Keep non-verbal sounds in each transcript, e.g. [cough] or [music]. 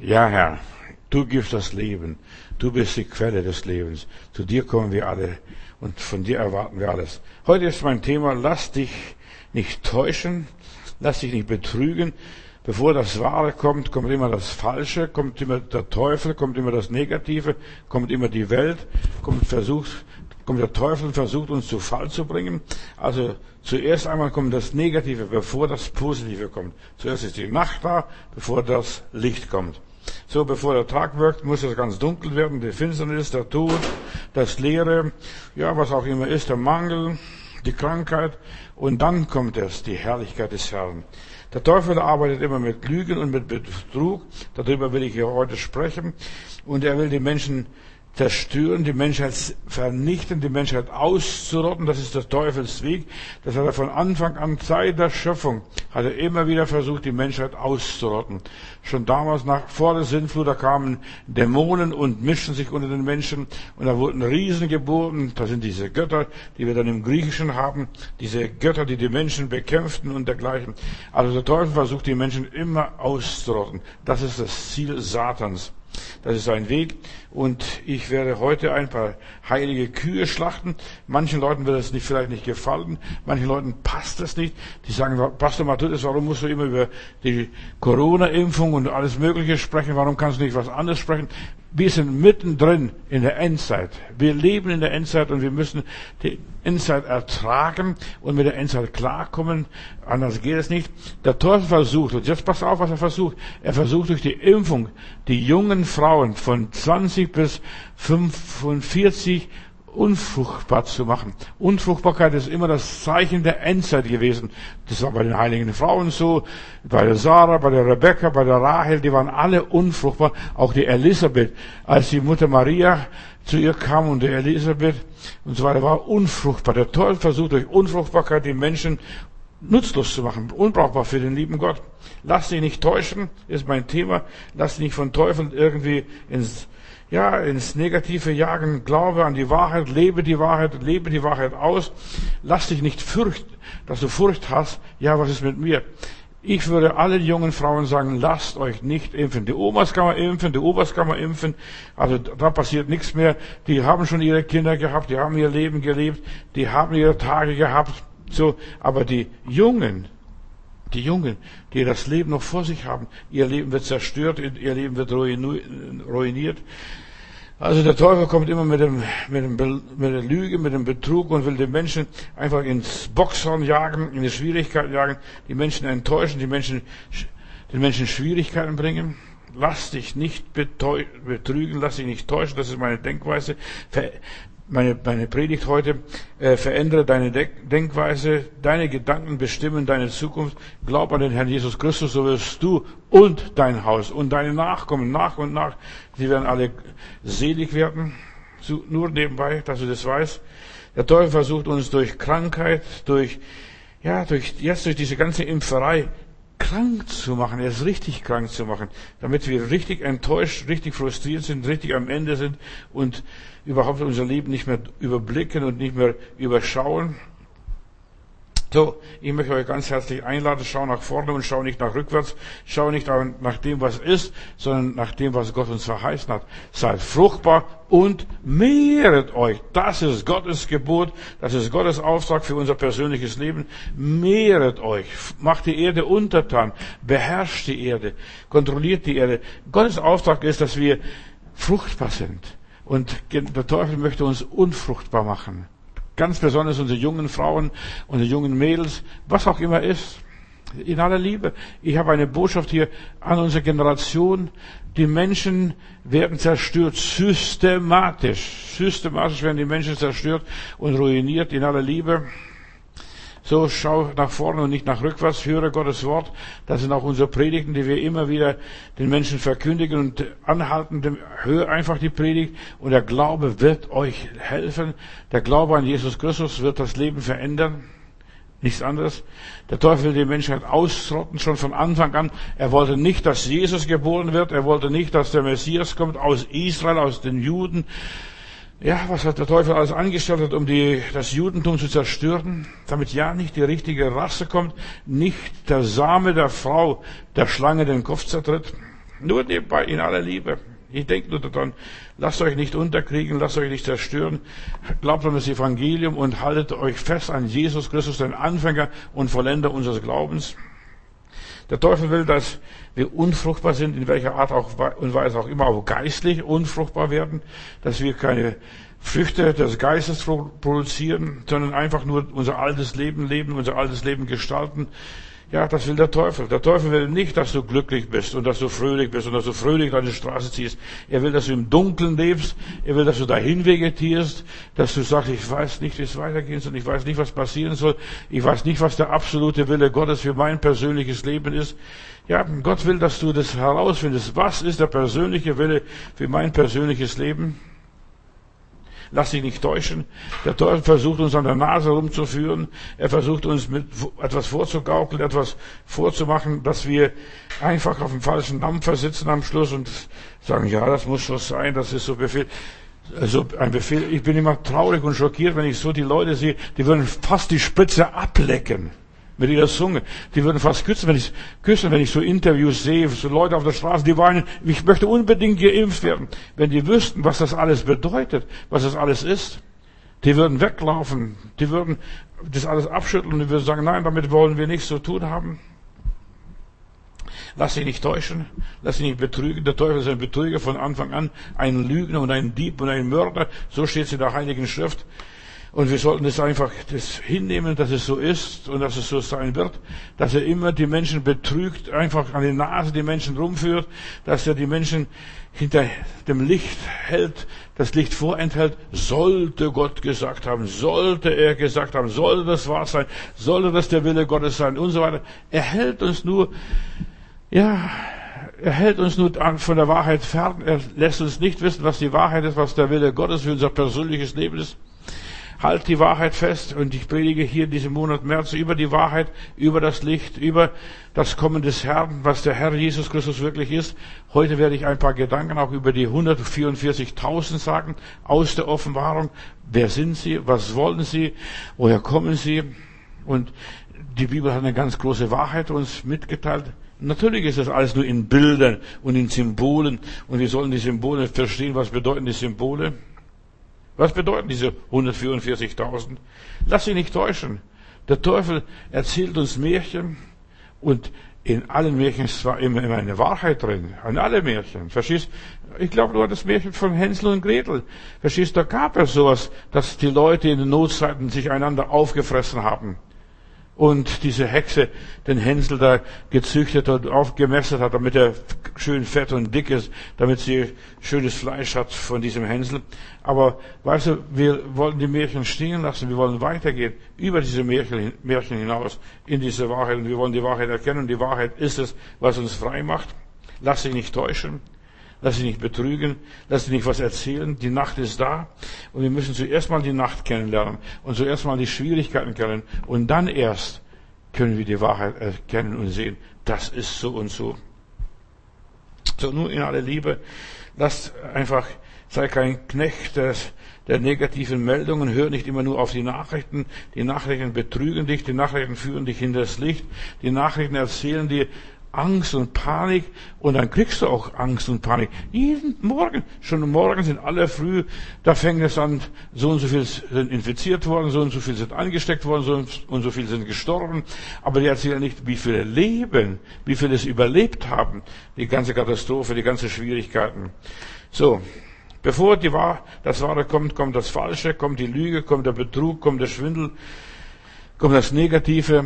Ja, Herr, du gibst das Leben. Du bist die Quelle des Lebens. Zu dir kommen wir alle und von dir erwarten wir alles. Heute ist mein Thema, lass dich nicht täuschen, lass dich nicht betrügen. Bevor das Wahre kommt, kommt immer das Falsche, kommt immer der Teufel, kommt immer das Negative, kommt immer die Welt, kommt versucht, kommt der Teufel und versucht uns zu Fall zu bringen. Also zuerst einmal kommt das Negative, bevor das Positive kommt. Zuerst ist die Nacht da, bevor das Licht kommt. So, bevor der Tag wirkt, muss es ganz dunkel werden, die Finsternis, der Tod, das Leere, ja, was auch immer ist, der Mangel, die Krankheit, und dann kommt es, die Herrlichkeit des Herrn. Der Teufel arbeitet immer mit Lügen und mit Betrug, darüber will ich hier heute sprechen, und er will die Menschen zerstören, die Menschheit vernichten, die Menschheit auszurotten. Das ist der Teufels Weg. Das hat er von Anfang an, seit der Schöpfung, hat er immer wieder versucht, die Menschheit auszurotten. Schon damals, nach, vor der Sintflut, da kamen Dämonen und mischten sich unter den Menschen und da wurden Riesen geboren. Das sind diese Götter, die wir dann im Griechischen haben. Diese Götter, die die Menschen bekämpften und dergleichen. Also der Teufel versucht, die Menschen immer auszurotten. Das ist das Ziel Satans. Das ist ein Weg. Und ich werde heute ein paar heilige Kühe schlachten. Manchen Leuten wird es nicht, vielleicht nicht gefallen. Manchen Leuten passt es nicht. Die sagen, Pastor Matthäus, warum musst du immer über die Corona-Impfung und alles Mögliche sprechen? Warum kannst du nicht was anderes sprechen? Wir sind mittendrin in der Endzeit. Wir leben in der Endzeit und wir müssen die Endzeit ertragen und mit der Endzeit klarkommen. Anders geht es nicht. Der Teufel versucht, und jetzt pass auf, was er versucht. Er versucht durch die Impfung die jungen Frauen von 20 bis 45 unfruchtbar zu machen. Unfruchtbarkeit ist immer das Zeichen der Endzeit gewesen. Das war bei den heiligen Frauen so, bei der Sarah, bei der Rebecca, bei der Rahel, die waren alle unfruchtbar. Auch die Elisabeth, als die Mutter Maria zu ihr kam und die Elisabeth und so weiter war unfruchtbar. Der Teufel versucht durch Unfruchtbarkeit die Menschen nutzlos zu machen, unbrauchbar für den lieben Gott. Lass dich nicht täuschen, ist mein Thema. Lass dich nicht von Teufeln irgendwie ins ja, ins Negative jagen, glaube an die Wahrheit, lebe die Wahrheit, lebe die Wahrheit aus. Lass dich nicht fürchten, dass du Furcht hast. Ja, was ist mit mir? Ich würde allen jungen Frauen sagen, lasst euch nicht impfen. Die Omas kann man impfen, die Opas kann man impfen. Also da passiert nichts mehr. Die haben schon ihre Kinder gehabt, die haben ihr Leben gelebt, die haben ihre Tage gehabt. So, aber die Jungen, die Jungen, die das Leben noch vor sich haben, ihr Leben wird zerstört, ihr Leben wird ruiniert. Also der Teufel kommt immer mit, dem, mit, dem, mit der Lüge, mit dem Betrug und will den Menschen einfach ins Boxhorn jagen, in die Schwierigkeiten jagen, die Menschen enttäuschen, die Menschen, den Menschen Schwierigkeiten bringen. Lass dich nicht betrügen, lass dich nicht täuschen, das ist meine Denkweise meine, meine Predigt heute, äh, verändere deine Denkweise, deine Gedanken bestimmen deine Zukunft. Glaub an den Herrn Jesus Christus, so wirst du und dein Haus und deine Nachkommen nach und nach, sie werden alle selig werden. So, nur nebenbei, dass du das weißt. Der Teufel versucht uns durch Krankheit, durch, ja, durch, jetzt durch diese ganze Impferei krank zu machen, erst richtig krank zu machen, damit wir richtig enttäuscht, richtig frustriert sind, richtig am Ende sind und überhaupt unser Leben nicht mehr überblicken und nicht mehr überschauen. So, ich möchte euch ganz herzlich einladen, schau nach vorne und schau nicht nach rückwärts, schau nicht nach dem, was ist, sondern nach dem, was Gott uns verheißen hat. Seid fruchtbar und mehret euch. Das ist Gottes Gebot, das ist Gottes Auftrag für unser persönliches Leben. Mehret euch, macht die Erde untertan, beherrscht die Erde, kontrolliert die Erde. Gottes Auftrag ist, dass wir fruchtbar sind. Und der Teufel möchte uns unfruchtbar machen. Ganz besonders unsere jungen Frauen, unsere jungen Mädels, was auch immer ist. In aller Liebe. Ich habe eine Botschaft hier an unsere Generation. Die Menschen werden zerstört, systematisch. Systematisch werden die Menschen zerstört und ruiniert in aller Liebe. So schau nach vorne und nicht nach rückwärts, höre Gottes Wort. Das sind auch unsere Predigten, die wir immer wieder den Menschen verkündigen und anhalten. Hör einfach die Predigt und der Glaube wird euch helfen. Der Glaube an Jesus Christus wird das Leben verändern. Nichts anderes. Der Teufel will die Menschheit ausrotten, schon von Anfang an. Er wollte nicht, dass Jesus geboren wird. Er wollte nicht, dass der Messias kommt aus Israel, aus den Juden. Ja, was hat der Teufel alles angestellt um die, das Judentum zu zerstören, damit ja nicht die richtige Rasse kommt, nicht der Same der Frau der Schlange den Kopf zertritt. Nur nebenbei in aller Liebe. Ich denke nur daran, lasst euch nicht unterkriegen, lasst euch nicht zerstören. Glaubt an das Evangelium und haltet euch fest an Jesus Christus, den Anfänger und Vollender unseres Glaubens. Der Teufel will, dass wir unfruchtbar sind, in welcher Art und Weise auch immer, auch geistlich unfruchtbar werden, dass wir keine Früchte des Geistes produzieren, sondern einfach nur unser altes Leben leben, unser altes Leben gestalten. Ja, das will der Teufel. Der Teufel will nicht, dass du glücklich bist und dass du fröhlich bist und dass du fröhlich deine Straße ziehst. Er will, dass du im Dunkeln lebst. Er will, dass du dahin vegetierst, dass du sagst, ich weiß nicht, wie es weitergehen soll, ich weiß nicht, was passieren soll, ich weiß nicht, was der absolute Wille Gottes für mein persönliches Leben ist. Ja, Gott will, dass du das herausfindest. Was ist der persönliche Wille für mein persönliches Leben? Lass dich nicht täuschen. Der Teufel versucht uns an der Nase rumzuführen. Er versucht uns mit etwas vorzugaukeln, etwas vorzumachen, dass wir einfach auf dem falschen Dampfer sitzen am Schluss und sagen, ja, das muss so sein, das ist so Befehl. Also ein Befehl. Ich bin immer traurig und schockiert, wenn ich so die Leute sehe, die würden fast die Spritze ablecken mit ihrer Zunge. Die würden fast küssen, wenn ich, küssen, wenn ich so Interviews sehe, so Leute auf der Straße, die weinen, ich möchte unbedingt geimpft werden. Wenn die wüssten, was das alles bedeutet, was das alles ist, die würden weglaufen, die würden das alles abschütteln und die würden sagen, nein, damit wollen wir nichts zu tun haben. Lass dich nicht täuschen, lass dich nicht betrügen. Der Teufel ist ein Betrüger von Anfang an, ein Lügner und ein Dieb und ein Mörder. So steht es in der Heiligen Schrift. Und wir sollten es einfach das hinnehmen, dass es so ist und dass es so sein wird, dass er immer die Menschen betrügt, einfach an die Nase die Menschen rumführt, dass er die Menschen hinter dem Licht hält, das Licht vorenthält, sollte Gott gesagt haben, sollte er gesagt haben, sollte das wahr sein, sollte das der Wille Gottes sein und so weiter. Er hält uns nur, ja, er hält uns nur von der Wahrheit fern, er lässt uns nicht wissen, was die Wahrheit ist, was der Wille Gottes für unser persönliches Leben ist. Halt die Wahrheit fest und ich predige hier diesen Monat März über die Wahrheit, über das Licht, über das Kommen des Herrn, was der Herr Jesus Christus wirklich ist. Heute werde ich ein paar Gedanken auch über die 144.000 sagen aus der Offenbarung. Wer sind sie? Was wollen sie? Woher kommen sie? Und die Bibel hat eine ganz große Wahrheit uns mitgeteilt. Natürlich ist das alles nur in Bildern und in Symbolen und wir sollen die Symbole verstehen. Was bedeuten die Symbole? Was bedeuten diese 144.000? Lass dich nicht täuschen. Der Teufel erzählt uns Märchen und in allen Märchen ist zwar immer, immer eine Wahrheit drin, an alle Märchen. Verstehst? Ich glaube nur das Märchen von Hänsel und Gretel. Verstehst? Da gab es sowas, dass die Leute in den Notzeiten sich einander aufgefressen haben und diese Hexe den Hänsel da gezüchtet und aufgemessert hat, damit er schön fett und dick ist, damit sie schönes Fleisch hat von diesem Hänsel. Aber weißt du, wir wollen die Märchen stehen lassen, wir wollen weitergehen über diese Märchen, hinaus in diese Wahrheit und wir wollen die Wahrheit erkennen die Wahrheit ist es, was uns frei macht. Lass dich nicht täuschen. Lass dich nicht betrügen, lass dich nicht was erzählen. Die Nacht ist da und wir müssen zuerst mal die Nacht kennenlernen und zuerst mal die Schwierigkeiten kennen und dann erst können wir die Wahrheit erkennen und sehen, das ist so und so. So, nun in aller Liebe, lasst einfach, sei kein Knecht des, der negativen Meldungen, hör nicht immer nur auf die Nachrichten. Die Nachrichten betrügen dich, die Nachrichten führen dich in das Licht, die Nachrichten erzählen dir Angst und Panik und dann kriegst du auch Angst und Panik. Jeden Morgen, schon morgen sind alle früh, da fängt es an, so und so viel sind infiziert worden, so und so viel sind angesteckt worden, so und so viel sind gestorben. Aber die erzählen nicht, wie viele leben, wie viele es überlebt haben, die ganze Katastrophe, die ganzen Schwierigkeiten. So. Bevor die Wahr, das Wahre kommt, kommt das Falsche, kommt die Lüge, kommt der Betrug, kommt der Schwindel, kommt das Negative.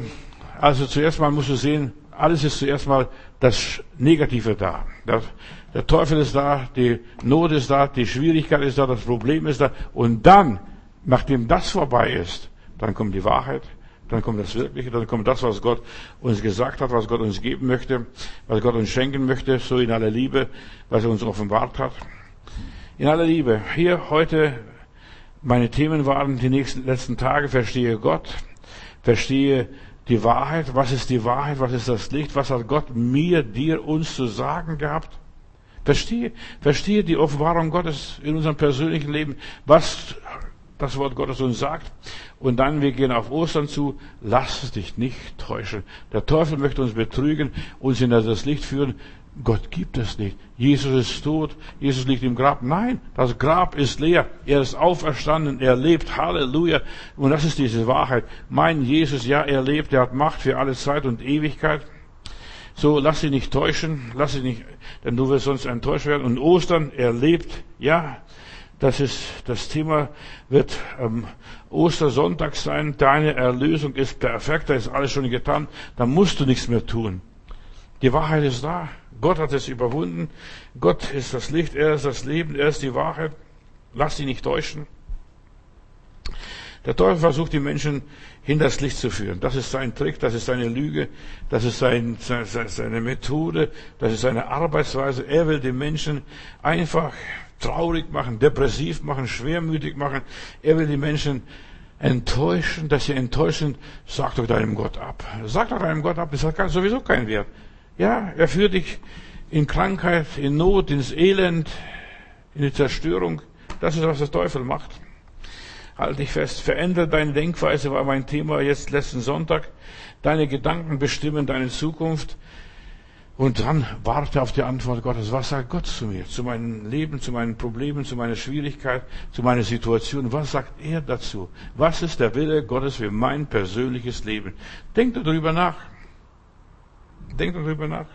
Also zuerst mal musst du sehen, alles ist zuerst mal das Negative da. Das, der Teufel ist da, die Not ist da, die Schwierigkeit ist da, das Problem ist da. Und dann, nachdem das vorbei ist, dann kommt die Wahrheit, dann kommt das Wirkliche, dann kommt das, was Gott uns gesagt hat, was Gott uns geben möchte, was Gott uns schenken möchte, so in aller Liebe, was er uns offenbart hat. In aller Liebe. Hier heute meine Themen waren die nächsten letzten Tage, verstehe Gott, verstehe die Wahrheit, was ist die Wahrheit, was ist das Licht, was hat Gott mir, dir, uns zu sagen gehabt? Verstehe, verstehe die Offenbarung Gottes in unserem persönlichen Leben, was das Wort Gottes uns sagt. Und dann, wir gehen auf Ostern zu, lass dich nicht täuschen. Der Teufel möchte uns betrügen, uns in das Licht führen. Gott gibt es nicht. Jesus ist tot. Jesus liegt im Grab. Nein, das Grab ist leer. Er ist auferstanden. Er lebt. Halleluja. Und das ist diese Wahrheit. Mein Jesus, ja, er lebt. Er hat Macht für alle Zeit und Ewigkeit. So, lass dich nicht täuschen. Lass dich nicht, denn du wirst sonst enttäuscht werden. Und Ostern, er lebt. Ja, das ist, das Thema wird am Ostersonntag sein. Deine Erlösung ist perfekt. Da ist alles schon getan. Da musst du nichts mehr tun. Die Wahrheit ist da. Gott hat es überwunden. Gott ist das Licht, er ist das Leben, er ist die Wahrheit. Lass dich nicht täuschen. Der Teufel versucht die Menschen hinters Licht zu führen. Das ist sein Trick, das ist seine Lüge, das ist sein, seine Methode, das ist seine Arbeitsweise. Er will die Menschen einfach traurig machen, depressiv machen, schwermütig machen. Er will die Menschen enttäuschen, dass sie enttäuscht sind. Sag doch deinem Gott ab. Sag doch deinem Gott ab, das hat sowieso keinen Wert. Ja, er führt dich in Krankheit, in Not, ins Elend, in die Zerstörung. Das ist, was der Teufel macht. Halt dich fest. Verändere deine Denkweise, war mein Thema jetzt letzten Sonntag. Deine Gedanken bestimmen deine Zukunft. Und dann warte auf die Antwort Gottes. Was sagt Gott zu mir? Zu meinem Leben, zu meinen Problemen, zu meiner Schwierigkeit, zu meiner Situation. Was sagt er dazu? Was ist der Wille Gottes für mein persönliches Leben? Denk darüber nach. Denk darüber nach.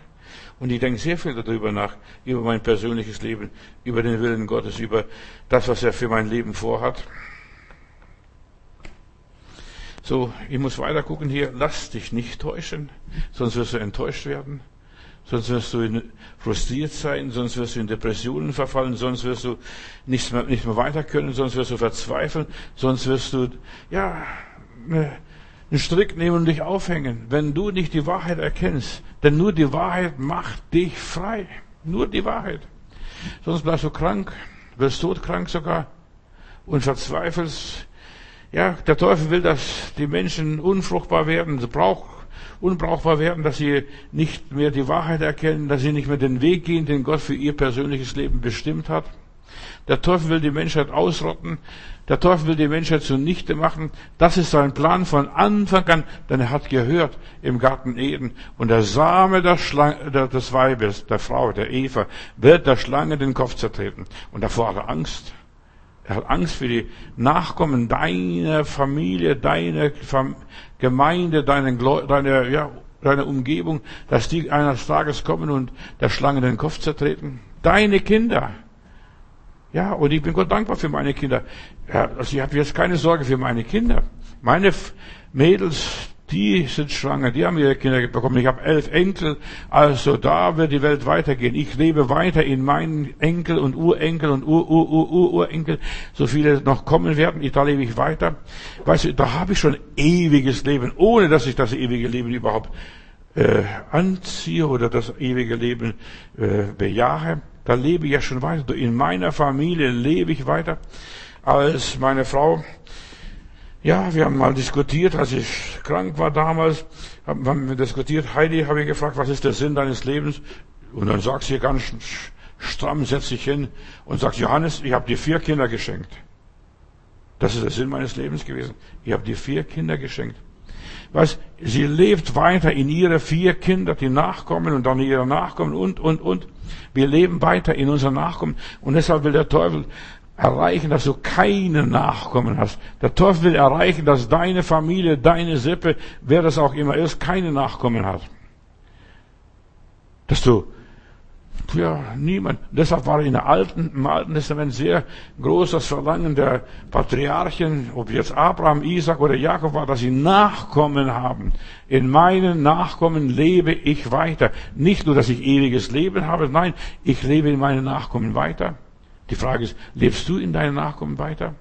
Und ich denke sehr viel darüber nach, über mein persönliches Leben, über den Willen Gottes, über das, was er für mein Leben vorhat. So, ich muss weiter gucken hier. Lass dich nicht täuschen, sonst wirst du enttäuscht werden. Sonst wirst du frustriert sein, sonst wirst du in Depressionen verfallen, sonst wirst du nicht mehr, nicht mehr weiter können, sonst wirst du verzweifeln, sonst wirst du, ja, einen Strick nehmen und dich aufhängen, wenn du nicht die Wahrheit erkennst. Denn nur die Wahrheit macht dich frei. Nur die Wahrheit. Sonst bleibst du krank, wirst todkrank sogar und verzweifelst. Ja, der Teufel will, dass die Menschen unfruchtbar werden, brauch, unbrauchbar werden, dass sie nicht mehr die Wahrheit erkennen, dass sie nicht mehr den Weg gehen, den Gott für ihr persönliches Leben bestimmt hat. Der Teufel will die Menschheit ausrotten. Der Teufel will die Menschheit zunichte machen. Das ist sein Plan von Anfang an, denn er hat gehört im Garten Eden. Und der Same der Schlange, des Weibes, der Frau, der Eva, wird der Schlange den Kopf zertreten. Und davor hat er Angst. Er hat Angst für die Nachkommen deiner Familie, deiner Gemeinde, deine, deine, ja, deine Umgebung, dass die eines Tages kommen und der Schlange den Kopf zertreten. Deine Kinder. Ja, und ich bin Gott dankbar für meine Kinder. Ja, also ich habe jetzt keine Sorge für meine Kinder. Meine Mädels, die sind schwanger, die haben ihre Kinder bekommen. Ich habe elf Enkel, also da wird die Welt weitergehen. Ich lebe weiter in meinen Enkel und Urenkel und Ur-Ur-Ur-Urenkel, so viele noch kommen werden. Da lebe ich weiter. Weißt du, da habe ich schon ewiges Leben, ohne dass ich das ewige Leben überhaupt äh, anziehe oder das ewige Leben äh, bejahe. Da lebe ich ja schon weiter. In meiner Familie lebe ich weiter als meine Frau. Ja, wir haben mal diskutiert, als ich krank war damals, haben wir diskutiert. Heidi habe ich gefragt, was ist der Sinn deines Lebens? Und dann sagt sie ganz stramm, setzt sich hin und sagt, Johannes, ich habe dir vier Kinder geschenkt. Das ist der Sinn meines Lebens gewesen. Ich habe dir vier Kinder geschenkt. Was, sie lebt weiter in ihre vier Kinder, die nachkommen und dann ihre Nachkommen und, und, und. Wir leben weiter in unseren Nachkommen. Und deshalb will der Teufel erreichen, dass du keine Nachkommen hast. Der Teufel will erreichen, dass deine Familie, deine Sippe, wer das auch immer ist, keine Nachkommen hat. Dass du ja, niemand. Deshalb war in der Alten, im Alten Testament sehr groß das Verlangen der Patriarchen, ob jetzt Abraham, Isaac oder Jakob war, dass sie Nachkommen haben. In meinen Nachkommen lebe ich weiter. Nicht nur, dass ich ewiges Leben habe, nein, ich lebe in meinen Nachkommen weiter. Die Frage ist, lebst du in deinen Nachkommen weiter?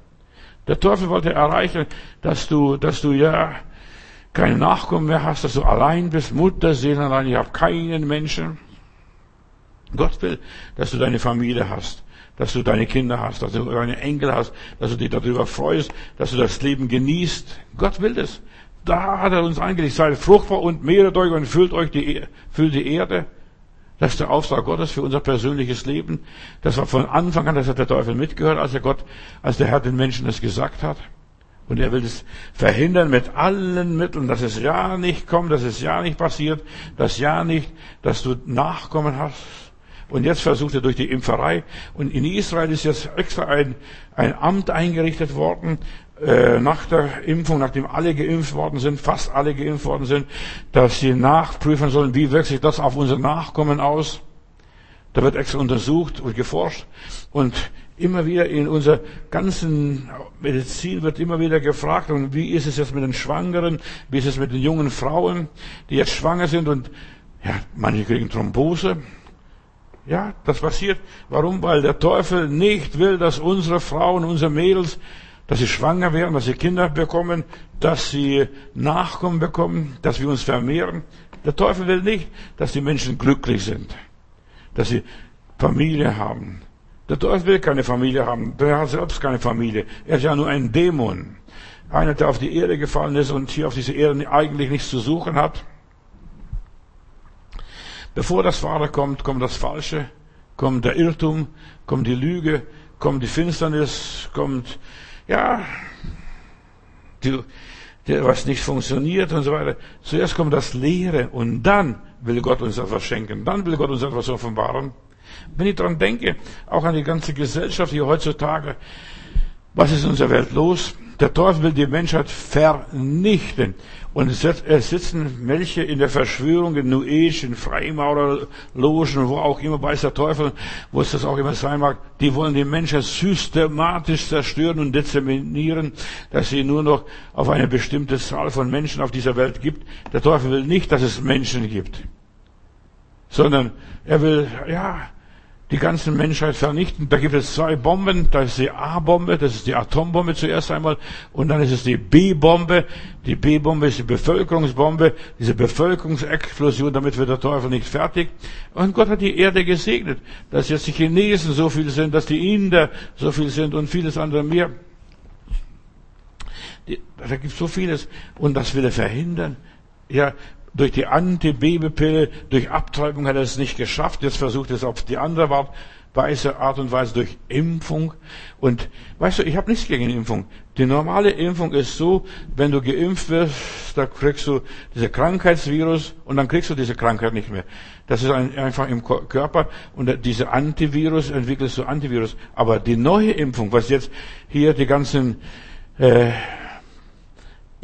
Der Teufel wollte erreichen, dass du, dass du ja keine Nachkommen mehr hast, dass du allein bist, Mutterseelen allein, ich habe keinen Menschen. Gott will, dass du deine Familie hast, dass du deine Kinder hast, dass du deine Enkel hast, dass du dich darüber freust, dass du das Leben genießt. Gott will das. Da hat er uns angelegt, seid fruchtbar und mehret euch und füllt euch die, füllt die Erde. Das ist der Auftrag Gottes für unser persönliches Leben. Das war von Anfang an, das hat der Teufel mitgehört, als der Gott, als der Herr den Menschen das gesagt hat. Und er will es verhindern mit allen Mitteln, dass es ja nicht kommt, dass es ja nicht passiert, dass ja nicht, dass du Nachkommen hast. Und jetzt versucht er durch die Impferei. Und in Israel ist jetzt extra ein, ein Amt eingerichtet worden, äh, nach der Impfung, nachdem alle geimpft worden sind, fast alle geimpft worden sind, dass sie nachprüfen sollen, wie wirkt sich das auf unser Nachkommen aus. Da wird extra untersucht und geforscht. Und immer wieder in unserer ganzen Medizin wird immer wieder gefragt, und wie ist es jetzt mit den Schwangeren, wie ist es mit den jungen Frauen, die jetzt schwanger sind und ja, manche kriegen Thrombose. Ja, das passiert. Warum? Weil der Teufel nicht will, dass unsere Frauen, unsere Mädels, dass sie schwanger werden, dass sie Kinder bekommen, dass sie Nachkommen bekommen, dass wir uns vermehren. Der Teufel will nicht, dass die Menschen glücklich sind, dass sie Familie haben, der Teufel will keine Familie haben. Der hat selbst keine Familie. Er ist ja nur ein Dämon. Einer, der auf die Erde gefallen ist und hier auf dieser Erde eigentlich nichts zu suchen hat. Bevor das Wahre kommt, kommt das Falsche, kommt der Irrtum, kommt die Lüge, kommt die Finsternis, kommt, ja, die, die, was nicht funktioniert und so weiter. Zuerst kommt das Leere und dann will Gott uns etwas schenken. Dann will Gott uns etwas offenbaren. Wenn ich daran denke, auch an die ganze Gesellschaft hier heutzutage, was ist in unserer Welt los? Der Teufel will die Menschheit vernichten. Und es sitzen welche in der Verschwörung, in New Age, in Freimaurerlogen, wo auch immer, weiß der Teufel, wo es das auch immer sein mag, die wollen die Menschheit systematisch zerstören und deziminieren, dass sie nur noch auf eine bestimmte Zahl von Menschen auf dieser Welt gibt. Der Teufel will nicht, dass es Menschen gibt, sondern er will, ja, die ganze Menschheit vernichten. Da gibt es zwei Bomben. Da ist die A-Bombe, das ist die Atombombe zuerst einmal. Und dann ist es die B-Bombe. Die B-Bombe ist die Bevölkerungsbombe, diese Bevölkerungsexplosion, damit wird der Teufel nicht fertig. Und Gott hat die Erde gesegnet, dass jetzt die Chinesen so viel sind, dass die Inder so viel sind und vieles andere mehr. Da gibt es so vieles. Und das will er verhindern. Ja, durch die Antibabypille, durch Abtreibung hat er es nicht geschafft. Jetzt versucht er es auf die andere Weise, Art und Weise durch Impfung. Und weißt du, ich habe nichts gegen Impfung. Die normale Impfung ist so, wenn du geimpft wirst, da kriegst du diese Krankheitsvirus und dann kriegst du diese Krankheit nicht mehr. Das ist einfach im Körper und diese Antivirus entwickelst du Antivirus. Aber die neue Impfung, was jetzt hier die ganzen äh,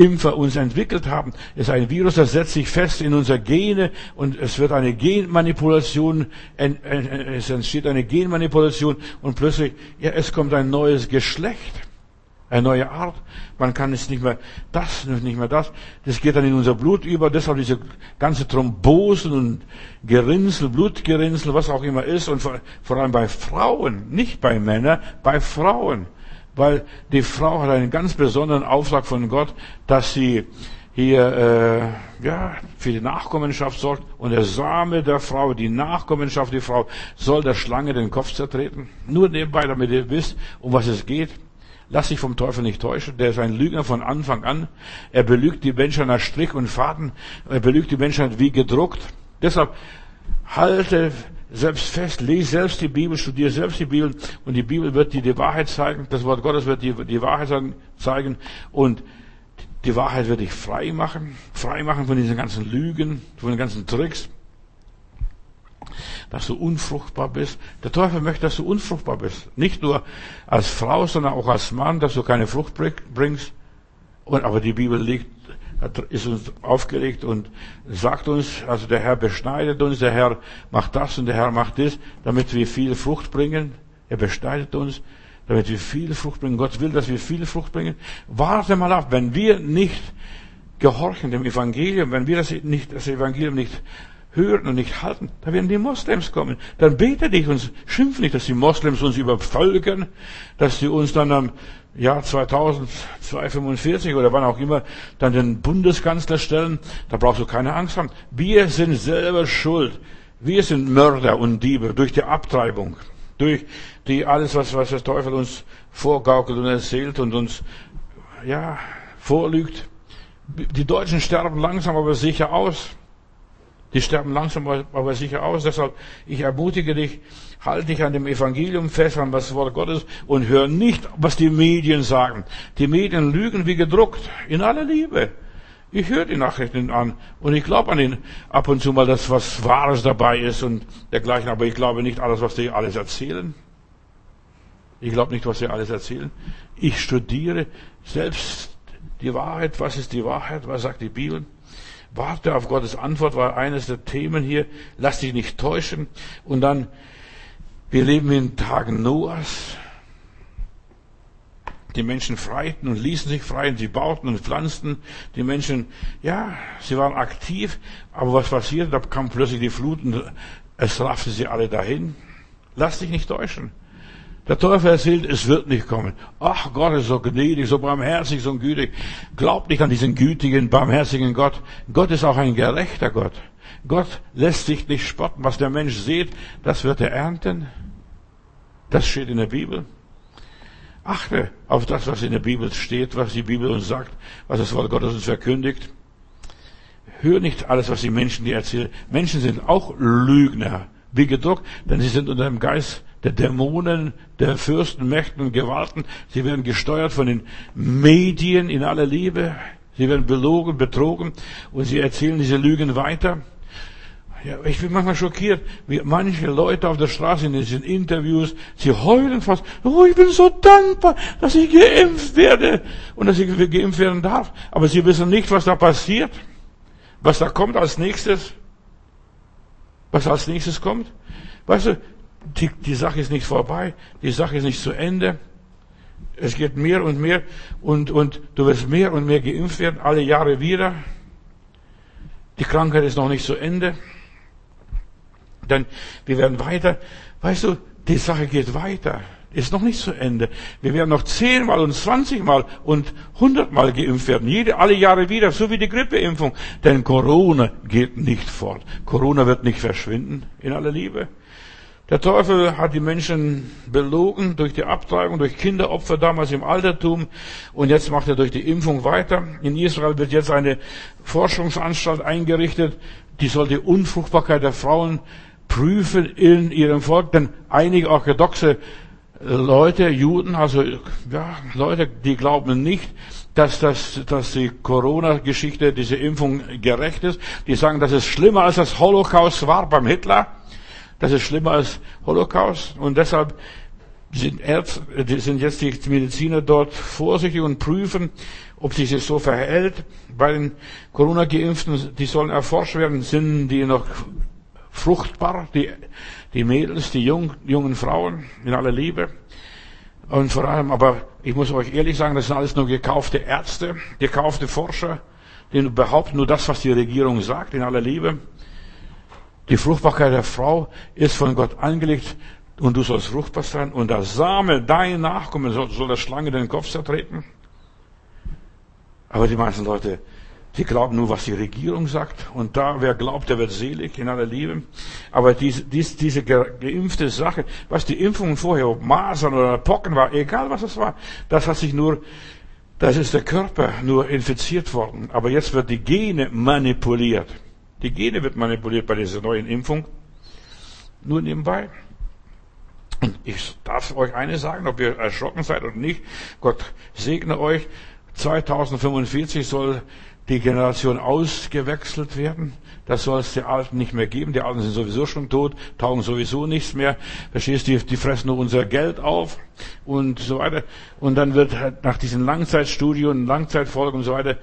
Impfer uns entwickelt haben, ist ein Virus, das setzt sich fest in unser Gene und es wird eine Genmanipulation, es entsteht eine Genmanipulation und plötzlich, ja, es kommt ein neues Geschlecht, eine neue Art. Man kann es nicht mehr das, nicht mehr das. Das geht dann in unser Blut über, deshalb diese ganze Thrombosen und Gerinnsel, Blutgerinnsel, was auch immer ist und vor, vor allem bei Frauen, nicht bei Männern, bei Frauen weil die Frau hat einen ganz besonderen Auftrag von Gott, dass sie hier äh, ja für die Nachkommenschaft sorgt und der Same der Frau, die Nachkommenschaft der Frau, soll der Schlange den Kopf zertreten. Nur nebenbei, damit ihr wisst, um was es geht. Lass dich vom Teufel nicht täuschen. Der ist ein Lügner von Anfang an. Er belügt die Menschen nach Strick und Faden. Er belügt die Menschen wie gedruckt. Deshalb halte selbst fest, lese selbst die Bibel, studiere selbst die Bibel und die Bibel wird dir die Wahrheit zeigen, das Wort Gottes wird dir die Wahrheit zeigen und die Wahrheit wird dich frei machen, frei machen von diesen ganzen Lügen, von den ganzen Tricks, dass du unfruchtbar bist. Der Teufel möchte, dass du unfruchtbar bist. Nicht nur als Frau, sondern auch als Mann, dass du keine Frucht bringst. Und, aber die Bibel legt ist uns aufgelegt und sagt uns, also der Herr beschneidet uns, der Herr macht das und der Herr macht das, damit wir viel Frucht bringen. Er beschneidet uns, damit wir viel Frucht bringen. Gott will, dass wir viel Frucht bringen. Warte mal ab, wenn wir nicht gehorchen dem Evangelium, wenn wir das nicht, das Evangelium nicht hören und nicht halten, dann werden die Moslems kommen. Dann bete dich und schimpf nicht, dass die Moslems uns übervölkern, dass sie uns dann am Jahr 2045 oder wann auch immer dann den Bundeskanzler stellen. Da brauchst du keine Angst haben. Wir sind selber schuld. Wir sind Mörder und Diebe durch die Abtreibung, durch die alles, was, was der Teufel uns vorgaukelt und erzählt und uns, ja, vorlügt. Die Deutschen sterben langsam aber sicher aus. Die sterben langsam aber sicher aus. Deshalb, ich ermutige dich, halte dich an dem Evangelium fest, an das Wort Gottes und hör nicht, was die Medien sagen. Die Medien lügen wie gedruckt, in aller Liebe. Ich höre die Nachrichten an und ich glaube an ihnen ab und zu mal, dass was Wahres dabei ist und dergleichen, aber ich glaube nicht alles, was die alles erzählen. Ich glaube nicht, was sie alles erzählen. Ich studiere selbst die Wahrheit. Was ist die Wahrheit? Was sagt die Bibel? Warte auf Gottes Antwort war eines der Themen hier. Lass dich nicht täuschen. Und dann, wir leben in Tagen Noahs. Die Menschen freiten und ließen sich freien, sie bauten und pflanzten. Die Menschen, ja, sie waren aktiv, aber was passierte? Da kam plötzlich die Flut und es raffte sie alle dahin. Lass dich nicht täuschen. Der Teufel erzählt, es wird nicht kommen. Ach, Gott ist so gnädig, so barmherzig, so gütig. Glaubt nicht an diesen gütigen, barmherzigen Gott. Gott ist auch ein gerechter Gott. Gott lässt sich nicht spotten. Was der Mensch sieht, das wird er ernten. Das steht in der Bibel. Achte auf das, was in der Bibel steht, was die Bibel uns sagt, was das Wort Gottes uns verkündigt. Hör nicht alles, was die Menschen dir erzählen. Menschen sind auch Lügner, wie gedruckt, denn sie sind unter dem Geist der Dämonen, der Fürsten, Mächten und Gewalten. Sie werden gesteuert von den Medien in aller Liebe. Sie werden belogen, betrogen und sie erzählen diese Lügen weiter. Ja, ich bin manchmal schockiert, wie manche Leute auf der Straße in diesen Interviews, sie heulen fast, oh, ich bin so dankbar, dass ich geimpft werde und dass ich geimpft werden darf. Aber sie wissen nicht, was da passiert, was da kommt als nächstes, was als nächstes kommt. Weißt du, die, die Sache ist nicht vorbei, die Sache ist nicht zu Ende. Es geht mehr und mehr und, und du wirst mehr und mehr geimpft werden, alle Jahre wieder. Die Krankheit ist noch nicht zu Ende. Denn wir werden weiter, weißt du, die Sache geht weiter. Ist noch nicht zu Ende. Wir werden noch zehnmal und zwanzigmal und hundertmal geimpft werden. Jede, alle Jahre wieder, so wie die Grippeimpfung. Denn Corona geht nicht fort. Corona wird nicht verschwinden, in aller Liebe. Der Teufel hat die Menschen belogen durch die Abtreibung, durch Kinderopfer damals im Altertum und jetzt macht er durch die Impfung weiter. In Israel wird jetzt eine Forschungsanstalt eingerichtet, die soll die Unfruchtbarkeit der Frauen prüfen in ihrem Volk, denn einige orthodoxe Leute, Juden, also ja, Leute, die glauben nicht, dass, das, dass die Corona-Geschichte, diese Impfung gerecht ist. Die sagen, das ist schlimmer als das Holocaust war beim Hitler. Das ist schlimmer als Holocaust und deshalb sind, Ärzte, sind jetzt die Mediziner dort vorsichtig und prüfen, ob sich das so verhält. Bei den Corona-Geimpften, die sollen erforscht werden, sind die noch fruchtbar, die, die Mädels, die jung, jungen Frauen in aller Liebe. Und vor allem, aber ich muss euch ehrlich sagen, das sind alles nur gekaufte Ärzte, gekaufte Forscher, die behaupten nur das, was die Regierung sagt, in aller Liebe. Die Fruchtbarkeit der Frau ist von Gott angelegt und du sollst fruchtbar sein und der Same, dein Nachkommen, soll, soll der Schlange den Kopf zertreten. Aber die meisten Leute, die glauben nur, was die Regierung sagt. Und da, wer glaubt, der wird selig in aller Liebe. Aber diese, diese, diese geimpfte Sache, was die Impfungen vorher, ob Masern oder Pocken war, egal was es war, das hat sich nur, das ist der Körper nur infiziert worden. Aber jetzt wird die Gene manipuliert. Die Gene wird manipuliert bei dieser neuen Impfung. Nur nebenbei. Und ich darf euch eines sagen, ob ihr erschrocken seid oder nicht. Gott segne euch. 2045 soll die Generation ausgewechselt werden. Das soll es die Alten nicht mehr geben. Die Alten sind sowieso schon tot, taugen sowieso nichts mehr. Verstehst du, die fressen nur unser Geld auf und so weiter. Und dann wird nach diesen Langzeitstudien, Langzeitfolgen und so weiter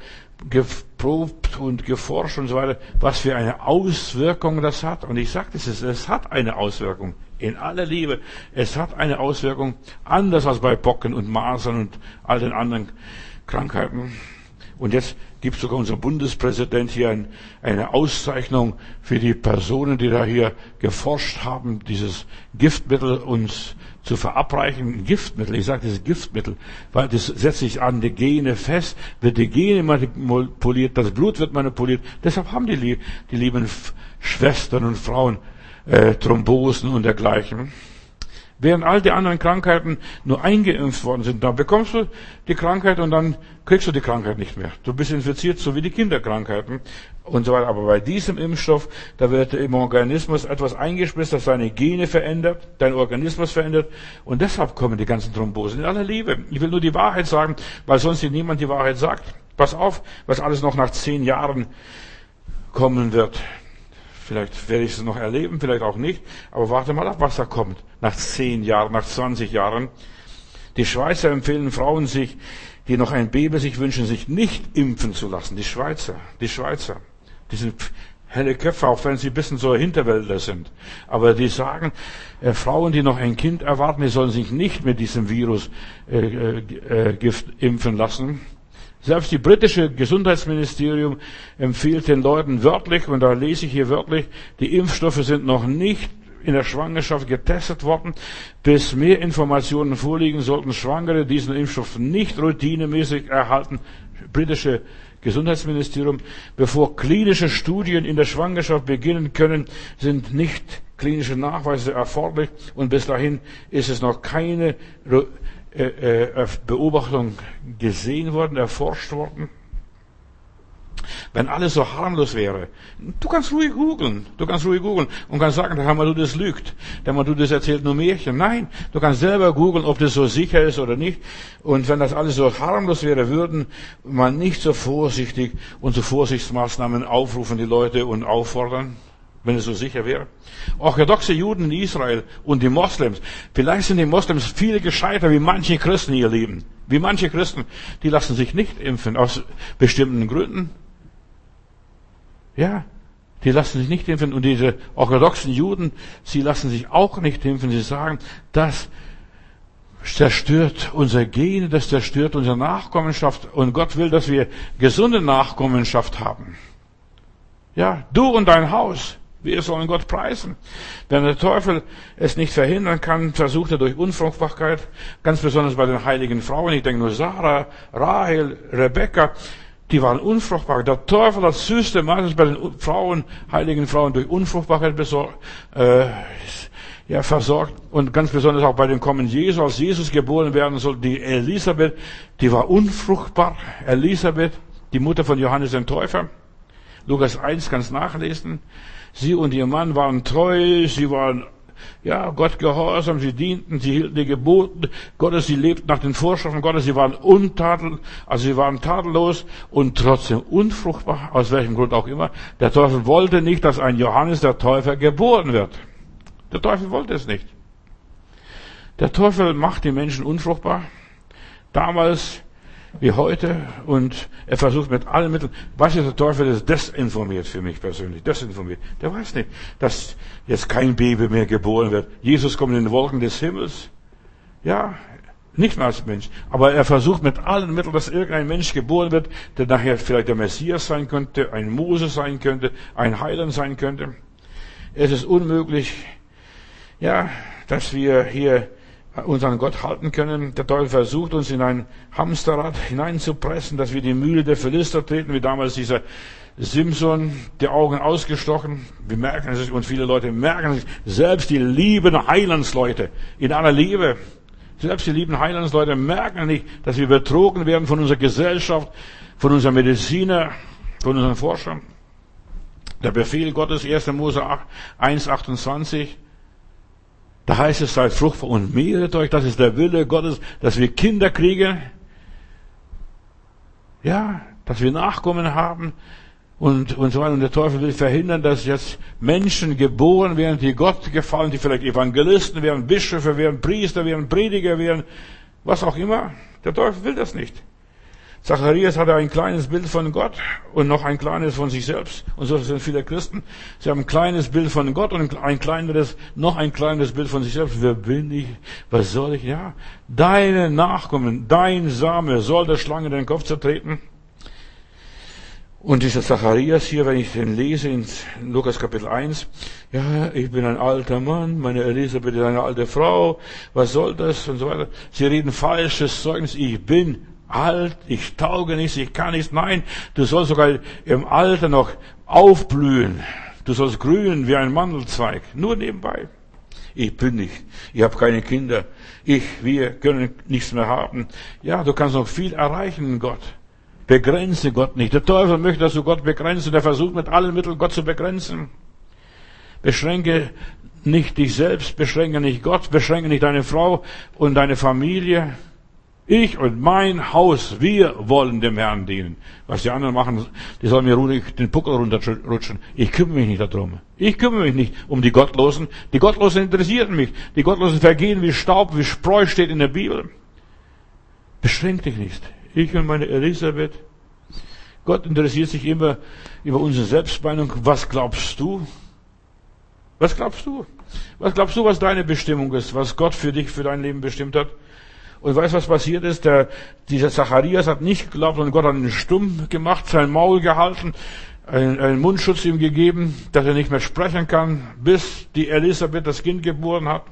geprobt und geforscht und so weiter, was für eine Auswirkung das hat. Und ich sage es, es hat eine Auswirkung. In aller Liebe. Es hat eine Auswirkung, anders als bei Bocken und Masern und all den anderen Krankheiten. Und jetzt gibt sogar unser Bundespräsident hier ein, eine Auszeichnung für die Personen, die da hier geforscht haben, dieses Giftmittel uns zu verabreichen. Giftmittel, ich sage das Giftmittel, weil das setzt sich an die Gene fest, wird die Gene manipuliert, das Blut wird manipuliert. Deshalb haben die, die lieben Schwestern und Frauen äh, Thrombosen und dergleichen. Während all die anderen Krankheiten nur eingeimpft worden sind, da bekommst du die Krankheit und dann kriegst du die Krankheit nicht mehr. Du bist infiziert, so wie die Kinderkrankheiten und so weiter. Aber bei diesem Impfstoff, da wird im Organismus etwas eingespritzt, das deine Gene verändert, dein Organismus verändert und deshalb kommen die ganzen Thrombosen. In aller Liebe. Ich will nur die Wahrheit sagen, weil sonst dir niemand die Wahrheit sagt. Pass auf, was alles noch nach zehn Jahren kommen wird. Vielleicht werde ich es noch erleben, vielleicht auch nicht. Aber warte mal ab, was da kommt. Nach zehn Jahren, nach 20 Jahren. Die Schweizer empfehlen Frauen sich, die noch ein Baby sich wünschen, sich nicht impfen zu lassen. Die Schweizer, die Schweizer. Die sind helle Köpfe, auch wenn sie ein bisschen so Hinterwälder sind. Aber die sagen, äh, Frauen, die noch ein Kind erwarten, die sollen sich nicht mit diesem Virus äh, äh, Gift impfen lassen. Selbst die britische Gesundheitsministerium empfiehlt den Leuten wörtlich, und da lese ich hier wörtlich, die Impfstoffe sind noch nicht in der Schwangerschaft getestet worden. Bis mehr Informationen vorliegen, sollten Schwangere diesen Impfstoff nicht routinemäßig erhalten. Britische Gesundheitsministerium. Bevor klinische Studien in der Schwangerschaft beginnen können, sind nicht klinische Nachweise erforderlich und bis dahin ist es noch keine Beobachtung gesehen worden, erforscht worden. Wenn alles so harmlos wäre, du kannst ruhig googeln, du kannst ruhig googeln und kannst sagen, der Hamadu das lügt, der Hamadu das erzählt nur Märchen. Nein, du kannst selber googeln, ob das so sicher ist oder nicht. Und wenn das alles so harmlos wäre, würden man nicht so vorsichtig und zu Vorsichtsmaßnahmen aufrufen, die Leute und auffordern wenn es so sicher wäre. Orthodoxe Juden in Israel und die Moslems. Vielleicht sind die Moslems viel gescheiter wie manche Christen ihr Leben. Wie manche Christen, die lassen sich nicht impfen aus bestimmten Gründen. Ja, die lassen sich nicht impfen. Und diese orthodoxen Juden, sie lassen sich auch nicht impfen. Sie sagen, das zerstört unser Gene, das zerstört unsere Nachkommenschaft. Und Gott will, dass wir gesunde Nachkommenschaft haben. Ja, du und dein Haus. Wir sollen Gott preisen. Wenn der Teufel es nicht verhindern kann, versucht er durch Unfruchtbarkeit, ganz besonders bei den heiligen Frauen, ich denke nur Sarah, Rahel, Rebecca, die waren unfruchtbar. Der Teufel hat systematisch bei den Frauen, heiligen Frauen durch Unfruchtbarkeit besorgt, äh, ja, versorgt und ganz besonders auch bei dem Kommen Jesu, als Jesus geboren werden soll, die Elisabeth, die war unfruchtbar. Elisabeth, die Mutter von Johannes dem Täufer. Lukas 1 kannst nachlesen. Sie und ihr Mann waren treu, sie waren ja, Gott gehorsam, sie dienten, sie hielten die Gebote Gottes, sie lebten nach den Vorschriften Gottes, sie waren untadel, also sie waren tadellos und trotzdem unfruchtbar, aus welchem Grund auch immer. Der Teufel wollte nicht, dass ein Johannes der Täufer geboren wird. Der Teufel wollte es nicht. Der Teufel macht die Menschen unfruchtbar. Damals wie heute und er versucht mit allen Mitteln, was ist der Teufel ist desinformiert für mich persönlich, desinformiert. Der weiß nicht, dass jetzt kein Baby mehr geboren wird. Jesus kommt in den Wolken des Himmels. Ja, nicht mehr als Mensch. Aber er versucht mit allen Mitteln, dass irgendein Mensch geboren wird, der nachher vielleicht der Messias sein könnte, ein Mose sein könnte, ein Heiland sein könnte. Es ist unmöglich, ja, dass wir hier unseren Gott halten können. Der Teufel versucht uns in ein Hamsterrad hineinzupressen, dass wir die Mühle der Philister treten, wie damals dieser Simson, die Augen ausgestochen. Wir merken es und viele Leute merken es. Selbst die lieben Heilandsleute in aller Liebe, selbst die lieben Heilandsleute merken nicht, dass wir betrogen werden von unserer Gesellschaft, von unserem Mediziner, von unseren Forschern. Der Befehl Gottes, 1. Mose 1, 28, da heißt es, seid fruchtbar und mehret euch. Das ist der Wille Gottes, dass wir Kinder kriegen. Ja, dass wir Nachkommen haben. Und, und so weiter. Und der Teufel will verhindern, dass jetzt Menschen geboren werden, die Gott gefallen, die vielleicht Evangelisten werden, Bischöfe werden, Priester werden, Prediger werden, was auch immer. Der Teufel will das nicht. Zacharias hatte ein kleines Bild von Gott und noch ein kleines von sich selbst. Und so sind viele Christen. Sie haben ein kleines Bild von Gott und ein kleineres, noch ein kleines Bild von sich selbst. Wer bin ich? Was soll ich? Ja, deine Nachkommen, dein Same soll der Schlange den Kopf zertreten. Und dieser Zacharias hier, wenn ich den lese in Lukas Kapitel 1, ja, ich bin ein alter Mann, meine Elisabeth ist eine alte Frau, was soll das und so weiter. Sie reden falsches Zeugnis, ich bin alt, ich tauge nichts, ich kann nichts. Nein, du sollst sogar im Alter noch aufblühen. Du sollst grünen wie ein Mandelzweig. Nur nebenbei. Ich bin nicht. Ich habe keine Kinder. Ich, wir können nichts mehr haben. Ja, du kannst noch viel erreichen, Gott. Begrenze Gott nicht. Der Teufel möchte, dass du Gott begrenzt und er versucht mit allen Mitteln Gott zu begrenzen. Beschränke nicht dich selbst, beschränke nicht Gott, beschränke nicht deine Frau und deine Familie. Ich und mein Haus, wir wollen dem Herrn dienen. Was die anderen machen, die sollen mir ruhig den Puckel runterrutschen. Ich kümmere mich nicht darum. Ich kümmere mich nicht um die Gottlosen. Die Gottlosen interessieren mich. Die Gottlosen vergehen wie Staub, wie Spreu steht in der Bibel. Beschränk dich nicht. Ich und meine Elisabeth. Gott interessiert sich immer über unsere Selbstmeinung. Was glaubst du? Was glaubst du? Was glaubst du, was deine Bestimmung ist? Was Gott für dich, für dein Leben bestimmt hat? Und weißt was passiert ist? Der, dieser Zacharias hat nicht geglaubt und Gott hat ihn stumm gemacht, sein Maul gehalten, einen, einen Mundschutz ihm gegeben, dass er nicht mehr sprechen kann, bis die Elisabeth das Kind geboren hat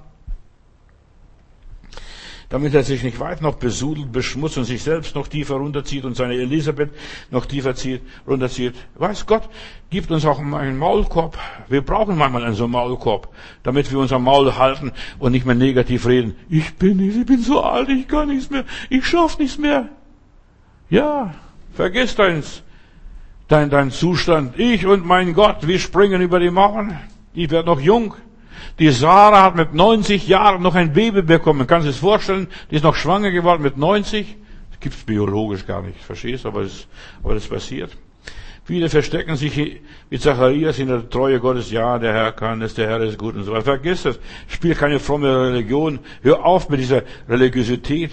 damit er sich nicht weit noch besudelt, beschmutzt und sich selbst noch tiefer runterzieht und seine Elisabeth noch tiefer zieht, runterzieht. Weiß Gott, gibt uns auch einen Maulkorb. Wir brauchen manchmal einen so Maulkorb, damit wir unser Maul halten und nicht mehr negativ reden. Ich bin nicht, ich bin so alt, ich kann nichts mehr, ich schaff nichts mehr. Ja, vergiss deins, dein, dein Zustand. Ich und mein Gott, wir springen über die Mauern. Ich werde noch jung. Die Sarah hat mit 90 Jahren noch ein Baby bekommen. Kannst du das vorstellen? Die ist noch schwanger geworden mit 90. Das gibt's biologisch gar nicht, verstehst? Aber das, aber das passiert. Viele verstecken sich wie Zacharias in der Treue Gottes. Ja, der Herr kann es, der Herr ist gut und so weiter. Vergiss das. Spiel keine fromme Religion. Hör auf mit dieser Religiosität.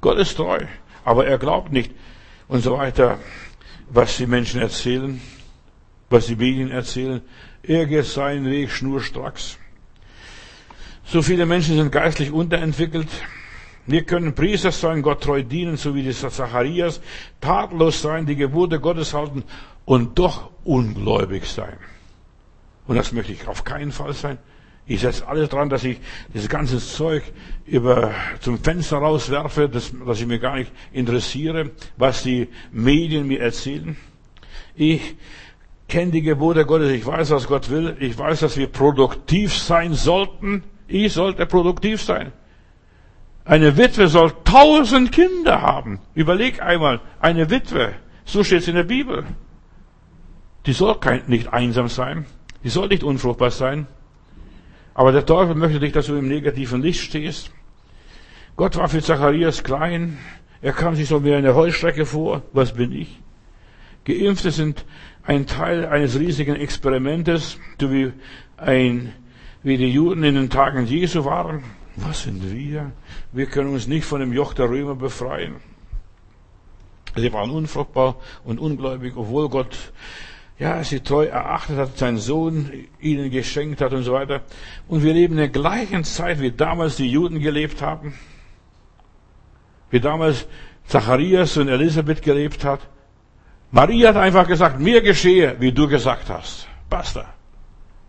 Gott ist treu. Aber er glaubt nicht und so weiter, was die Menschen erzählen, was die Medien erzählen. Er geht seinen Weg schnurstracks. So viele Menschen sind geistlich unterentwickelt. Wir können Priester sein, Gott treu dienen, so wie dieser Zacharias, tatenlos sein, die Gebote Gottes halten und doch ungläubig sein. Und das möchte ich auf keinen Fall sein. Ich setze alles dran, dass ich dieses ganze Zeug über, zum Fenster rauswerfe, dass, dass ich mir gar nicht interessiere, was die Medien mir erzählen. Ich kenne die Gebote Gottes, ich weiß, was Gott will, ich weiß, dass wir produktiv sein sollten. Ich sollte produktiv sein. Eine Witwe soll tausend Kinder haben. Überleg einmal, eine Witwe, so steht es in der Bibel. Die soll kein, nicht einsam sein, die soll nicht unfruchtbar sein. Aber der Teufel möchte dich, dass du im negativen Licht stehst. Gott war für Zacharias klein, er kam sich so wie eine Heuschrecke vor. Was bin ich? Geimpfte sind ein Teil eines riesigen Experimentes, so wie, ein, wie die Juden in den Tagen Jesu waren. Was sind wir? Wir können uns nicht von dem Joch der Römer befreien. Sie waren unfruchtbar und ungläubig, obwohl Gott ja, sie treu erachtet hat, seinen Sohn ihnen geschenkt hat und so weiter. Und wir leben in der gleichen Zeit, wie damals die Juden gelebt haben, wie damals Zacharias und Elisabeth gelebt hat. Maria hat einfach gesagt, mir geschehe, wie du gesagt hast. Basta.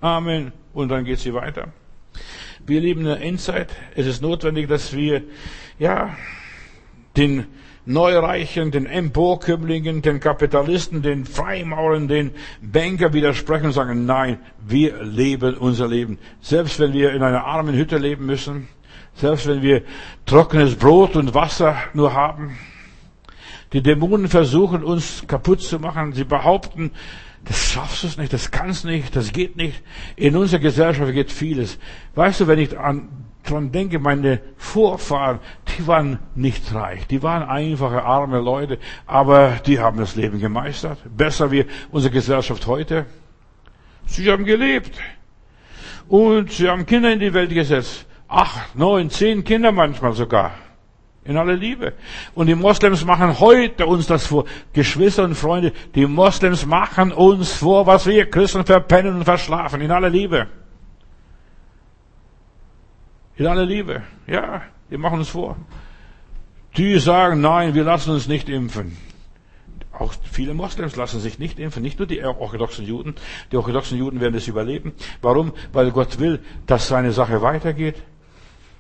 Amen. Und dann geht sie weiter. Wir leben in der Endzeit. Es ist notwendig, dass wir, ja, den Neureichen, den Emporkömmlingen, den Kapitalisten, den Freimauren, den Banker widersprechen und sagen, nein, wir leben unser Leben. Selbst wenn wir in einer armen Hütte leben müssen, selbst wenn wir trockenes Brot und Wasser nur haben, die Dämonen versuchen uns kaputt zu machen. Sie behaupten, das schaffst du nicht, das kannst nicht, das geht nicht. In unserer Gesellschaft geht vieles. Weißt du, wenn ich an, dran denke, meine Vorfahren, die waren nicht reich, die waren einfache, arme Leute, aber die haben das Leben gemeistert. Besser wie unsere Gesellschaft heute. Sie haben gelebt. Und sie haben Kinder in die Welt gesetzt. Acht, neun, zehn Kinder manchmal sogar. In aller Liebe. Und die Moslems machen heute uns das vor. Geschwister und Freunde, die Moslems machen uns vor, was wir Christen verpennen und verschlafen. In aller Liebe. In aller Liebe. Ja, die machen uns vor. Die sagen, nein, wir lassen uns nicht impfen. Auch viele Moslems lassen sich nicht impfen, nicht nur die orthodoxen Juden. Die orthodoxen Juden werden es überleben. Warum? Weil Gott will, dass seine Sache weitergeht.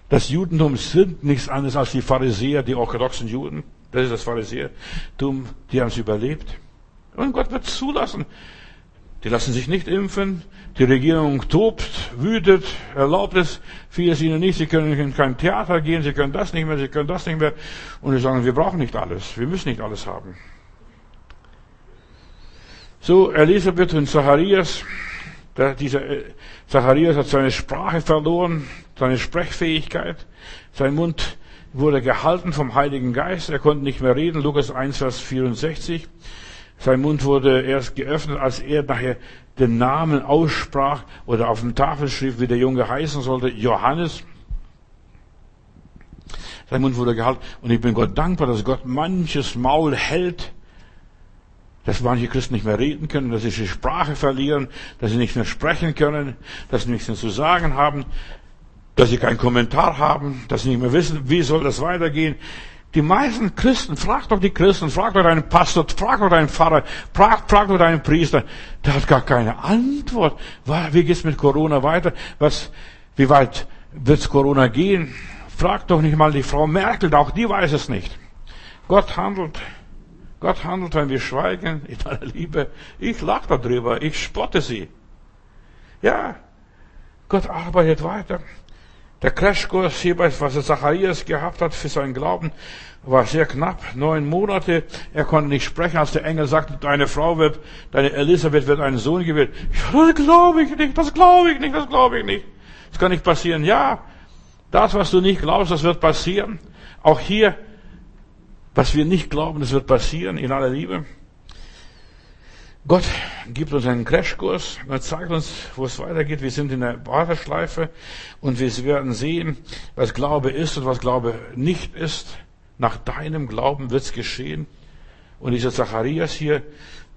Das Judentum sind nichts anderes als die Pharisäer, die orthodoxen Juden. Das ist das Pharisäertum, die haben es überlebt. Und Gott wird zulassen, Die lassen sich nicht impfen. Die Regierung tobt, wütet, erlaubt es vieles ihnen nicht. Sie können in kein Theater gehen, sie können das nicht mehr, sie können das nicht mehr. Und sie sagen, wir brauchen nicht alles. Wir müssen nicht alles haben. So, Elisabeth und Zacharias, dieser äh, Zacharias hat seine Sprache verloren, seine Sprechfähigkeit. Sein Mund wurde gehalten vom Heiligen Geist. Er konnte nicht mehr reden. Lukas 1, Vers 64. Sein Mund wurde erst geöffnet, als er nachher den Namen aussprach oder auf dem Tafel schrieb, wie der Junge heißen sollte, Johannes. Sein Mund wurde gehalten. Und ich bin Gott dankbar, dass Gott manches Maul hält, dass manche Christen nicht mehr reden können, dass sie die Sprache verlieren, dass sie nicht mehr sprechen können, dass sie nichts mehr zu sagen haben, dass sie keinen Kommentar haben, dass sie nicht mehr wissen, wie soll das weitergehen. Die meisten Christen, frag doch die Christen, frag doch deinen Pastor, frag doch deinen Pfarrer, frag, frag doch deinen Priester, der hat gar keine Antwort. Wie geht's mit Corona weiter? Was, wie weit wird's Corona gehen? Frag doch nicht mal die Frau Merkel, auch die weiß es nicht. Gott handelt. Gott handelt, wenn wir schweigen, [laughs] in aller Liebe. Ich lache darüber, ich spotte sie. Ja, Gott arbeitet weiter. Der Crashkurs hierbei, was Zacharias gehabt hat für seinen Glauben, war sehr knapp, neun Monate. Er konnte nicht sprechen, als der Engel sagte, deine Frau wird, deine Elisabeth wird einen Sohn gewählt. Das glaube ich nicht, das glaube ich nicht, das glaube ich nicht. Das kann nicht passieren. Ja, das, was du nicht glaubst, das wird passieren. Auch hier, was wir nicht glauben, das wird passieren, in aller Liebe. Gott gibt uns einen Crashkurs, er zeigt uns, wo es weitergeht. Wir sind in der Warteschleife und wir werden sehen, was Glaube ist und was Glaube nicht ist. Nach deinem Glauben wird's geschehen. Und dieser Zacharias hier,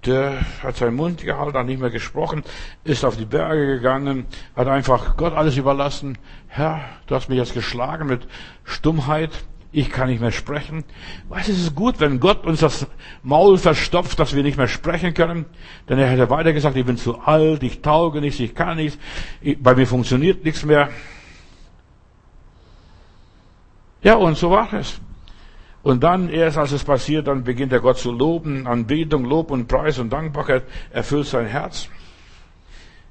der hat seinen Mund gehalten, hat nicht mehr gesprochen, ist auf die Berge gegangen, hat einfach Gott alles überlassen. Herr, du hast mich jetzt geschlagen mit Stummheit ich kann nicht mehr sprechen. Was ist es gut, wenn Gott uns das Maul verstopft, dass wir nicht mehr sprechen können? Denn er hätte weiter gesagt, ich bin zu alt, ich tauge nichts, ich kann nichts, bei mir funktioniert nichts mehr. Ja, und so war es. Und dann, erst als es passiert, dann beginnt er Gott zu loben, Anbetung, Lob und Preis und Dankbarkeit erfüllt sein Herz.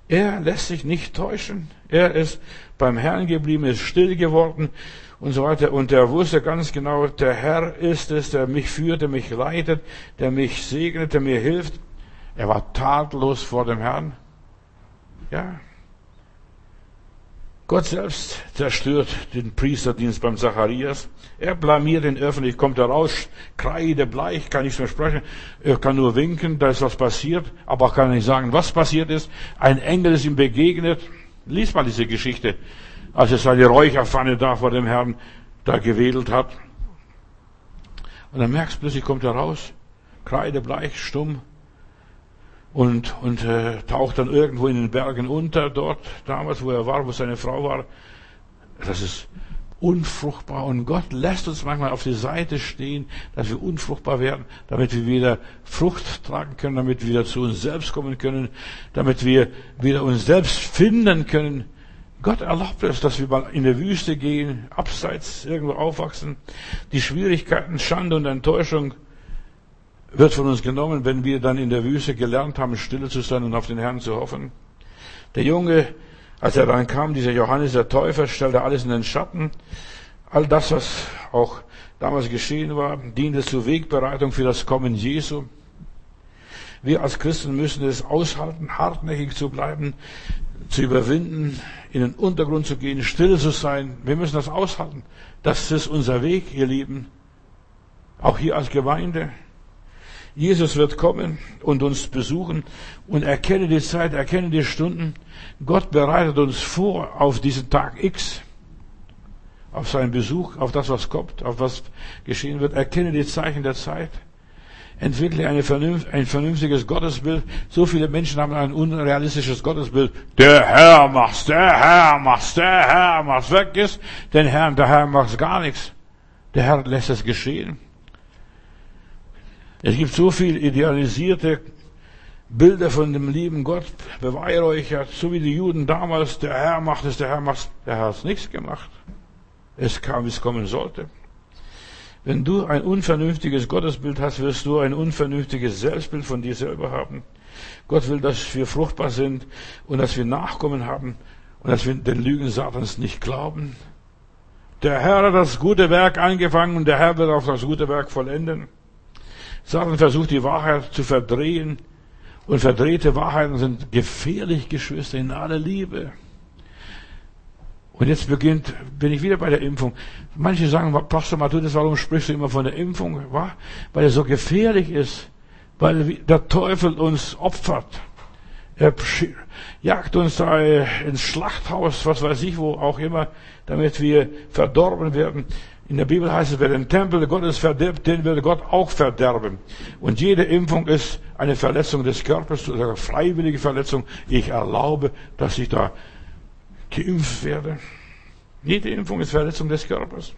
Er lässt sich nicht täuschen. Er ist beim Herrn geblieben, ist still geworden und so weiter. Und er wusste ganz genau, der Herr ist es, der mich führt, der mich leitet, der mich segnet, der mir hilft. Er war tatlos vor dem Herrn. Ja. Gott selbst zerstört den Priesterdienst beim Zacharias. Er blamiert ihn öffentlich, kommt er raus, kreidebleich, kann nichts mehr sprechen. Er kann nur winken, da ist was passiert, aber kann nicht sagen, was passiert ist. Ein Engel ist ihm begegnet. Lies mal diese Geschichte als er seine Räucherpfanne da vor dem Herrn da gewedelt hat. Und dann merkst du plötzlich, kommt er raus, kreidebleich, stumm, und, und äh, taucht dann irgendwo in den Bergen unter, dort damals, wo er war, wo seine Frau war. Das ist unfruchtbar und Gott lässt uns manchmal auf die Seite stehen, dass wir unfruchtbar werden, damit wir wieder Frucht tragen können, damit wir wieder zu uns selbst kommen können, damit wir wieder uns selbst finden können. Gott erlaubt es, dass wir mal in der Wüste gehen, abseits irgendwo aufwachsen. Die Schwierigkeiten, Schande und Enttäuschung wird von uns genommen, wenn wir dann in der Wüste gelernt haben, stille zu sein und auf den Herrn zu hoffen. Der Junge, als er dann kam, dieser Johannes der Täufer, stellte alles in den Schatten. All das, was auch damals geschehen war, diente zur Wegbereitung für das Kommen Jesu. Wir als Christen müssen es aushalten, hartnäckig zu bleiben, zu überwinden, in den Untergrund zu gehen, still zu sein. Wir müssen das aushalten. Das ist unser Weg, ihr Lieben. Auch hier als Gemeinde. Jesus wird kommen und uns besuchen und erkenne die Zeit, erkenne die Stunden. Gott bereitet uns vor auf diesen Tag X, auf seinen Besuch, auf das, was kommt, auf was geschehen wird. Erkenne die Zeichen der Zeit entwickle eine Vernunft, ein vernünftiges Gottesbild. So viele Menschen haben ein unrealistisches Gottesbild. Der Herr macht's, der Herr macht's, der Herr macht's. Weg ist den Herrn, der Herr macht's gar nichts. Der Herr lässt es geschehen. Es gibt so viel idealisierte Bilder von dem lieben Gott, beweihräuchert, so wie die Juden damals, der Herr macht es, der Herr macht Der Herr hat nichts gemacht. Es kam, wie es kommen sollte. Wenn du ein unvernünftiges Gottesbild hast, wirst du ein unvernünftiges Selbstbild von dir selber haben. Gott will, dass wir fruchtbar sind und dass wir Nachkommen haben und dass wir den Lügen Satans nicht glauben. Der Herr hat das gute Werk angefangen und der Herr wird auch das gute Werk vollenden. Satan versucht die Wahrheit zu verdrehen und verdrehte Wahrheiten sind gefährlich, Geschwister, in aller Liebe. Und jetzt beginnt, bin ich wieder bei der Impfung. Manche sagen, Pastor Matthäus, warum sprichst du immer von der Impfung? Weil er so gefährlich ist. Weil der Teufel uns opfert. Er jagt uns da ins Schlachthaus, was weiß ich, wo auch immer, damit wir verdorben werden. In der Bibel heißt es, wer den Tempel Gottes verdirbt, den wird Gott auch verderben. Und jede Impfung ist eine Verletzung des Körpers, eine freiwillige Verletzung. Ich erlaube, dass ich da geimpft werde. Jede Impfung ist Verletzung des Körpers.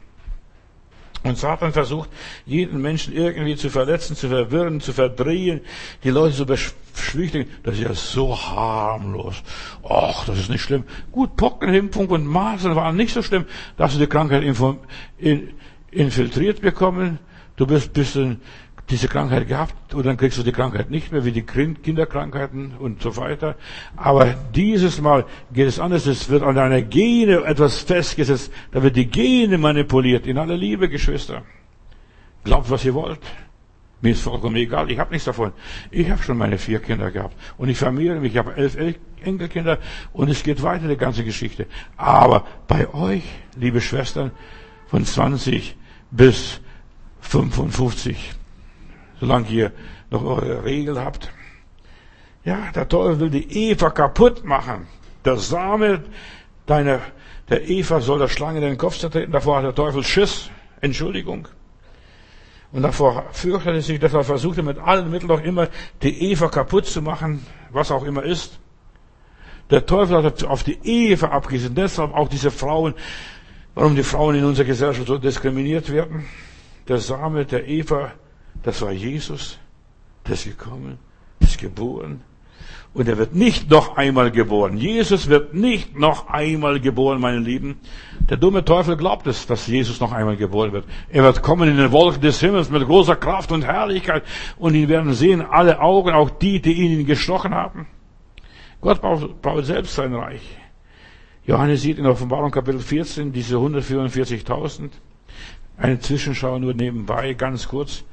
Und Satan versucht, jeden Menschen irgendwie zu verletzen, zu verwirren, zu verdrehen, die Leute zu beschwichtigen. Das ist ja so harmlos. Ach, das ist nicht schlimm. Gut, Pockenimpfung und Masern waren nicht so schlimm. Da hast du die Krankheit infiltriert bekommen. Du bist bis diese Krankheit gehabt und dann kriegst du die Krankheit nicht mehr, wie die Kinderkrankheiten und so weiter. Aber dieses Mal geht es anders. Es wird an deiner Gene etwas festgesetzt. Da wird die Gene manipuliert. In aller Liebe, Geschwister. Glaubt, was ihr wollt. Mir ist vollkommen egal. Ich habe nichts davon. Ich habe schon meine vier Kinder gehabt. Und ich vermehre mich. Ich habe elf Enkelkinder. Und es geht weiter, die ganze Geschichte. Aber bei euch, liebe Schwestern, von 20 bis 55, solange ihr noch eure Regel habt. Ja, der Teufel will die Eva kaputt machen. Der Same deiner, der Eva soll der Schlange den Kopf zertreten. Davor hat der Teufel Schiss. Entschuldigung. Und davor fürchtete sich, dass er versuchte mit allen Mitteln auch immer die Eva kaputt zu machen, was auch immer ist. Der Teufel hat auf die Eva abgesehen. Deshalb auch diese Frauen, warum die Frauen in unserer Gesellschaft so diskriminiert werden. Der Same der Eva das war Jesus, der ist gekommen, ist geboren. Und er wird nicht noch einmal geboren. Jesus wird nicht noch einmal geboren, meine Lieben. Der dumme Teufel glaubt es, dass Jesus noch einmal geboren wird. Er wird kommen in den Wolken des Himmels mit großer Kraft und Herrlichkeit. Und ihn werden sehen alle Augen, auch die, die ihn gestochen haben. Gott baut, selbst sein Reich. Johannes sieht in Offenbarung Kapitel 14 diese 144.000. Eine Zwischenschau nur nebenbei, ganz kurz.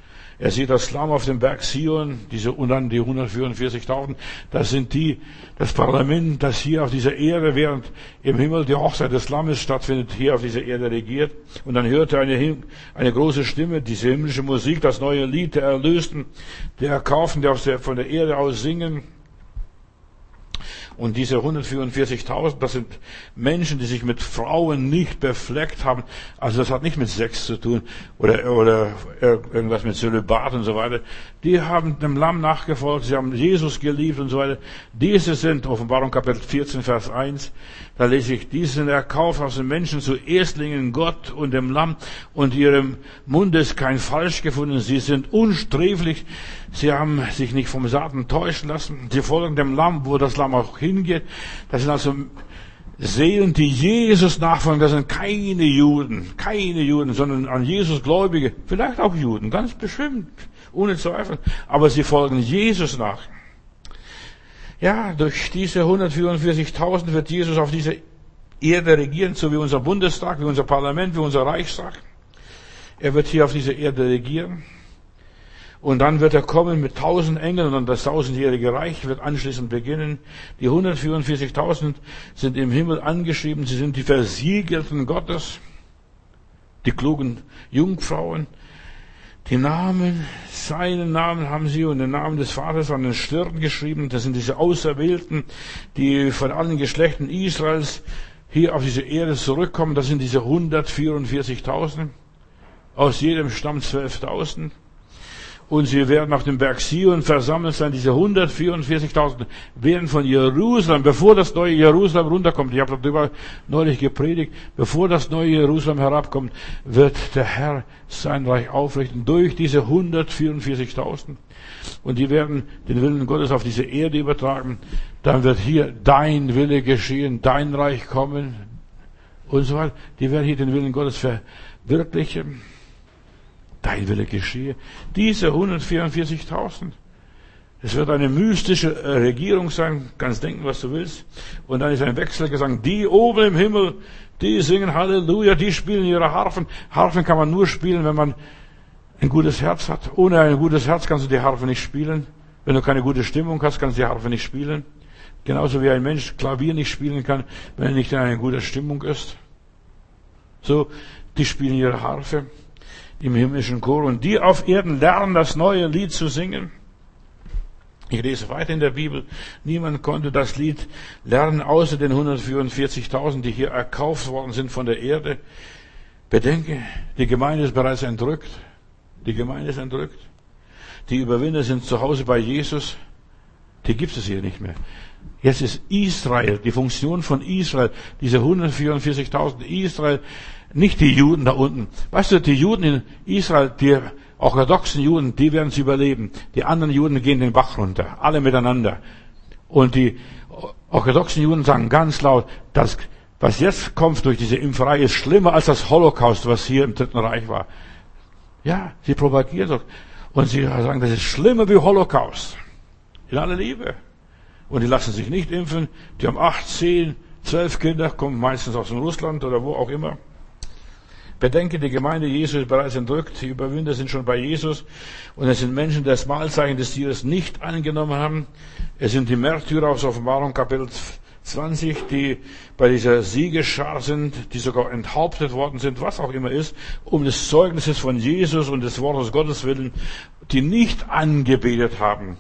Er sieht das Lamm auf dem Berg Sion, diese, und dann die 144.000. Das sind die, das Parlament, das hier auf dieser Erde, während im Himmel die Hochzeit des Lammes stattfindet, hier auf dieser Erde regiert. Und dann hörte er eine, eine große Stimme, diese himmlische Musik, das neue Lied der Erlösten, der Erkaufen, der von der Erde aus singen. Und diese 144.000, das sind Menschen, die sich mit Frauen nicht befleckt haben. Also das hat nicht mit Sex zu tun oder, oder irgendwas mit Zölibat und so weiter. Die haben dem Lamm nachgefolgt, sie haben Jesus geliebt und so weiter. Diese sind, Offenbarung Kapitel 14, Vers 1, da lese ich, diese sind erkauft aus den Menschen zu Erstlingen Gott und dem Lamm und ihrem Munde ist kein Falsch gefunden. Sie sind unsträflich. Sie haben sich nicht vom Satan täuschen lassen. Sie folgen dem Lamm, wo das Lamm auch hingeht. Das sind also Seelen, die Jesus nachfolgen. Das sind keine Juden, keine Juden, sondern an Jesus Gläubige. Vielleicht auch Juden, ganz bestimmt, ohne Zweifel. Aber sie folgen Jesus nach. Ja, durch diese 144.000 wird Jesus auf dieser Erde regieren, so wie unser Bundestag, wie unser Parlament, wie unser Reichstag. Er wird hier auf dieser Erde regieren. Und dann wird er kommen mit tausend Engeln und das tausendjährige Reich wird anschließend beginnen. Die 144.000 sind im Himmel angeschrieben. Sie sind die Versiegelten Gottes, die klugen Jungfrauen. Die Namen, seinen Namen haben sie und den Namen des Vaters an den Stirn geschrieben. Das sind diese Auserwählten, die von allen Geschlechten Israels hier auf diese Erde zurückkommen. Das sind diese 144.000. Aus jedem Stamm 12.000 und sie werden auf dem Berg Sion versammelt sein. Diese 144.000 werden von Jerusalem, bevor das neue Jerusalem runterkommt, ich habe darüber neulich gepredigt, bevor das neue Jerusalem herabkommt, wird der Herr sein Reich aufrichten durch diese 144.000. Und die werden den Willen Gottes auf diese Erde übertragen. Dann wird hier dein Wille geschehen, dein Reich kommen und so weiter. Die werden hier den Willen Gottes verwirklichen dein Wille geschehe. Diese 144.000. Es wird eine mystische äh, Regierung sein, kannst denken, was du willst. Und dann ist ein Wechselgesang. Die oben im Himmel, die singen Halleluja, die spielen ihre Harfen. Harfen kann man nur spielen, wenn man ein gutes Herz hat. Ohne ein gutes Herz kannst du die Harfe nicht spielen. Wenn du keine gute Stimmung hast, kannst du die Harfe nicht spielen. Genauso wie ein Mensch Klavier nicht spielen kann, wenn er nicht in einer guten Stimmung ist. So, die spielen ihre Harfe im himmlischen Chor und die auf Erden lernen, das neue Lied zu singen. Ich lese weiter in der Bibel. Niemand konnte das Lied lernen, außer den 144.000, die hier erkauft worden sind von der Erde. Bedenke, die Gemeinde ist bereits entrückt. Die Gemeinde ist entrückt. Die Überwinder sind zu Hause bei Jesus. Die gibt es hier nicht mehr. Jetzt ist Israel, die Funktion von Israel, diese 144.000 Israel, nicht die Juden da unten. Weißt du, die Juden in Israel, die orthodoxen Juden, die werden es überleben. Die anderen Juden gehen den Bach runter, alle miteinander. Und die orthodoxen Juden sagen ganz laut, dass was jetzt kommt durch diese Impferei ist schlimmer als das Holocaust, was hier im Dritten Reich war. Ja, sie propagieren doch. Und sie sagen, das ist schlimmer wie Holocaust. In aller Liebe. Und die lassen sich nicht impfen. Die haben acht, zehn, zwölf Kinder, kommen meistens aus Russland oder wo auch immer. Bedenke, die Gemeinde Jesu ist bereits entrückt, die Überwinder sind schon bei Jesus und es sind Menschen, die das Mahlzeichen des Tieres nicht angenommen haben. Es sind die Märtyrer aus Offenbarung Kapitel 20, die bei dieser Siegesschar sind, die sogar enthauptet worden sind, was auch immer ist, um des Zeugnisses von Jesus und des Wortes Gottes willen, die nicht angebetet haben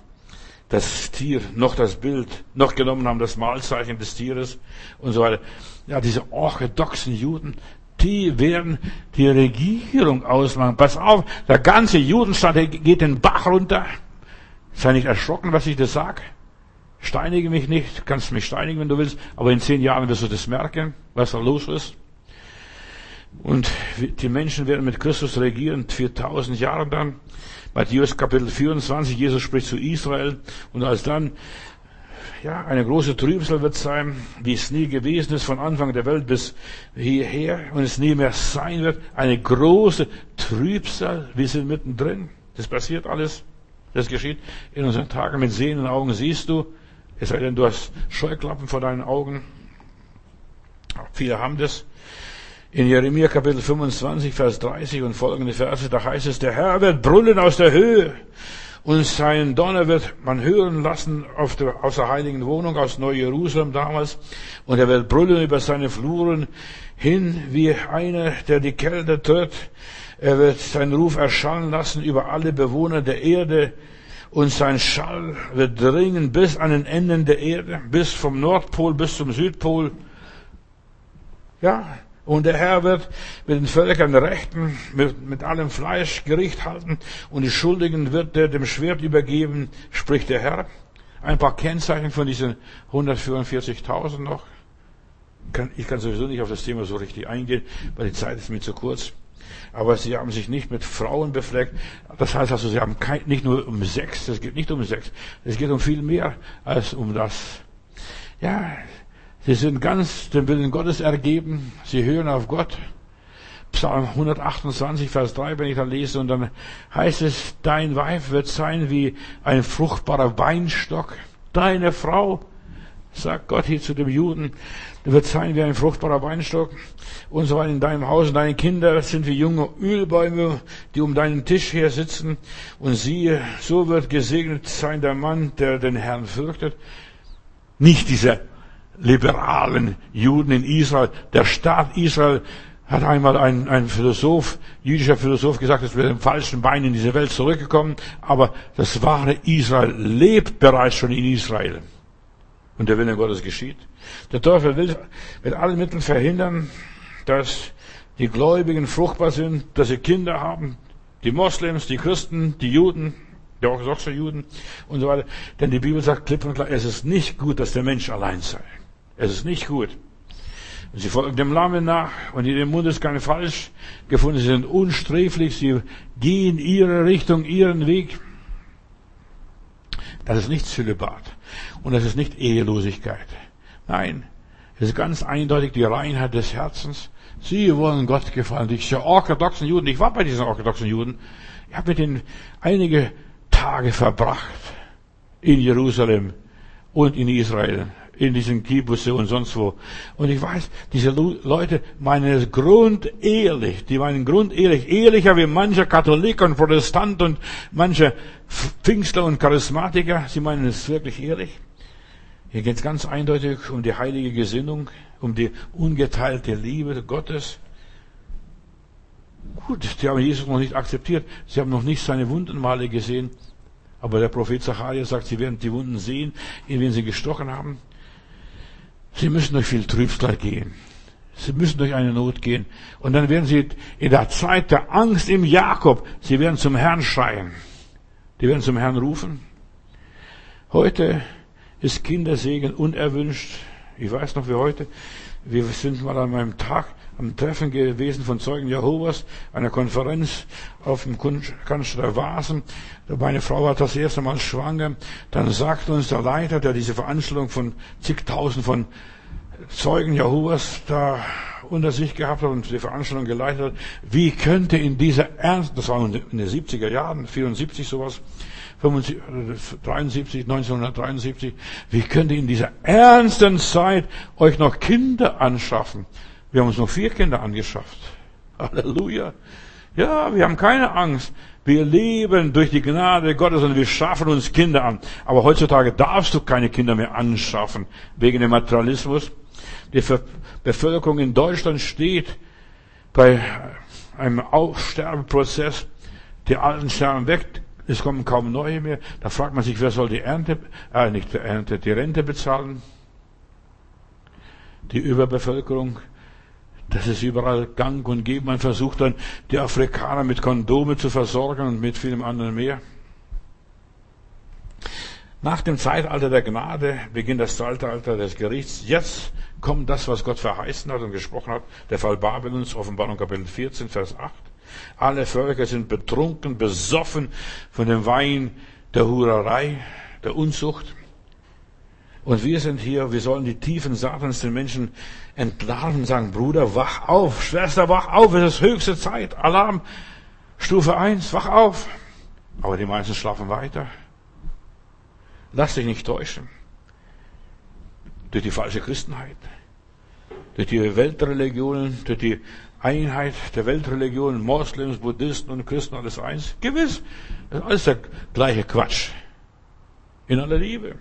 das Tier, noch das Bild, noch genommen haben das Mahlzeichen des Tieres und so weiter. Ja, diese orthodoxen Juden, die werden die Regierung ausmachen. Pass auf, der ganze Judenstaat geht den Bach runter. Sei nicht erschrocken, was ich dir sag. Steinige mich nicht, kannst mich steinigen, wenn du willst, aber in zehn Jahren wirst du das merken, was da los ist. Und die Menschen werden mit Christus regieren, 4000 Jahre dann. Matthäus Kapitel 24, Jesus spricht zu Israel und als dann ja, eine große Trübsal wird sein, wie es nie gewesen ist von Anfang der Welt bis hierher und es nie mehr sein wird. Eine große Trübsal, wir sind mittendrin. Das passiert alles. Das geschieht in unseren Tagen mit sehenden Augen siehst du. Es sei denn, du hast Scheuklappen vor deinen Augen. Viele haben das. In Jeremia Kapitel 25, Vers 30 und folgende Verse, da heißt es, der Herr wird brüllen aus der Höhe und sein Donner wird man hören lassen auf der, aus der heiligen Wohnung, aus Neu-Jerusalem damals. Und er wird brüllen über seine Fluren hin wie einer, der die Kälte tritt. Er wird seinen Ruf erschallen lassen über alle Bewohner der Erde. Und sein Schall wird dringen bis an den Enden der Erde, bis vom Nordpol bis zum Südpol. Ja, und der Herr wird mit den Völkern Rechten, mit, mit allem Fleisch Gericht halten und die Schuldigen wird er dem Schwert übergeben, spricht der Herr. Ein paar Kennzeichen von diesen 144.000 noch. Ich kann sowieso nicht auf das Thema so richtig eingehen, weil die Zeit ist mir zu kurz. Aber sie haben sich nicht mit Frauen befleckt. Das heißt also, sie haben kein, nicht nur um Sex, es geht nicht um Sex, es geht um viel mehr als um das. Ja, Sie sind ganz dem Willen Gottes ergeben. Sie hören auf Gott. Psalm 128, Vers 3, wenn ich da lese, und dann heißt es, dein Weib wird sein wie ein fruchtbarer Weinstock. Deine Frau, sagt Gott hier zu dem Juden, wird sein wie ein fruchtbarer Weinstock. Und so weiter in deinem Haus. Und deine Kinder sind wie junge Ölbäume, die um deinen Tisch her sitzen. Und siehe, so wird gesegnet sein der Mann, der den Herrn fürchtet. Nicht dieser liberalen Juden in Israel. Der Staat Israel hat einmal ein, ein Philosoph, jüdischer Philosoph gesagt, dass wir mit dem falschen Bein in diese Welt zurückgekommen, aber das wahre Israel lebt bereits schon in Israel. Und der Wille Gottes geschieht. Der Teufel will mit allen Mitteln verhindern, dass die Gläubigen fruchtbar sind, dass sie Kinder haben, die Moslems, die Christen, die Juden, die orthodoxen Juden und so weiter. Denn die Bibel sagt klipp und klar, es ist nicht gut, dass der Mensch allein sei. Es ist nicht gut. Sie folgen dem Lahmen nach und in ihrem Mund ist kein Falsch gefunden. Sie sind unsträflich. Sie gehen ihre Richtung, ihren Weg. Das ist nicht Zölibat. Und das ist nicht Ehelosigkeit. Nein. Es ist ganz eindeutig die Reinheit des Herzens. Sie wollen Gott gefallen. Diese orthodoxen Juden. Ich war bei diesen orthodoxen Juden. Ich habe mit ihnen einige Tage verbracht. in Jerusalem und in Israel, in diesen Kibbutzen und sonst wo. Und ich weiß, diese Leute meinen es grundehrlich, die meinen grundehrlich, ehrlicher wie mancher Katholik und Protestant und mancher Pfingstler und Charismatiker, sie meinen es wirklich ehrlich. Hier geht es ganz eindeutig um die heilige Gesinnung, um die ungeteilte Liebe Gottes. Gut, sie haben Jesus noch nicht akzeptiert, sie haben noch nicht seine Wundenmale gesehen, aber der Prophet Zachariah sagt, sie werden die Wunden sehen, in wen sie gestochen haben. Sie müssen durch viel Trübsal gehen. Sie müssen durch eine Not gehen. Und dann werden sie in der Zeit der Angst im Jakob, sie werden zum Herrn schreien. Die werden zum Herrn rufen. Heute ist Kindersegen unerwünscht. Ich weiß noch wie heute. Wir sind mal an meinem Tag am Treffen gewesen von Zeugen Jehovas, einer Konferenz auf dem Kanzler Vasen. Meine Frau war das erste Mal schwanger. Dann sagte uns der Leiter, der diese Veranstaltung von zigtausend von Zeugen Jehovas da unter sich gehabt hat und die Veranstaltung geleitet hat, wie könnte in dieser Ernst, das war in den 70er Jahren, 74 sowas, 73, 1973, wie könnt ihr in dieser ernsten Zeit euch noch Kinder anschaffen? Wir haben uns noch vier Kinder angeschafft. [laughs] Halleluja. Ja, wir haben keine Angst. Wir leben durch die Gnade Gottes und wir schaffen uns Kinder an. Aber heutzutage darfst du keine Kinder mehr anschaffen, wegen dem Materialismus. Die Bevölkerung in Deutschland steht bei einem Aussterbeprozess. Die Alten sterben weg, es kommen kaum neue mehr. Da fragt man sich, wer soll die Ernte, äh, nicht die Ernte, die Rente bezahlen? Die Überbevölkerung. Das ist überall gang und gäbe. Man versucht dann, die Afrikaner mit Kondome zu versorgen und mit vielem anderen mehr. Nach dem Zeitalter der Gnade beginnt das Zeitalter des Gerichts. Jetzt kommt das, was Gott verheißen hat und gesprochen hat. Der Fall Babylons, Offenbarung Kapitel 14, Vers 8. Alle Völker sind betrunken, besoffen von dem Wein der Hurerei, der Unzucht. Und wir sind hier, wir sollen die Tiefen Satans den Menschen entlarven, sagen, Bruder, wach auf, Schwester, wach auf, es ist höchste Zeit, Alarm, Stufe 1, wach auf. Aber die meisten schlafen weiter. Lass dich nicht täuschen. Durch die falsche Christenheit, durch die Weltreligionen, durch die Einheit der Weltreligionen, Moslems, Buddhisten und Christen, alles eins? Gewiss. Das ist alles der gleiche Quatsch. In aller Liebe.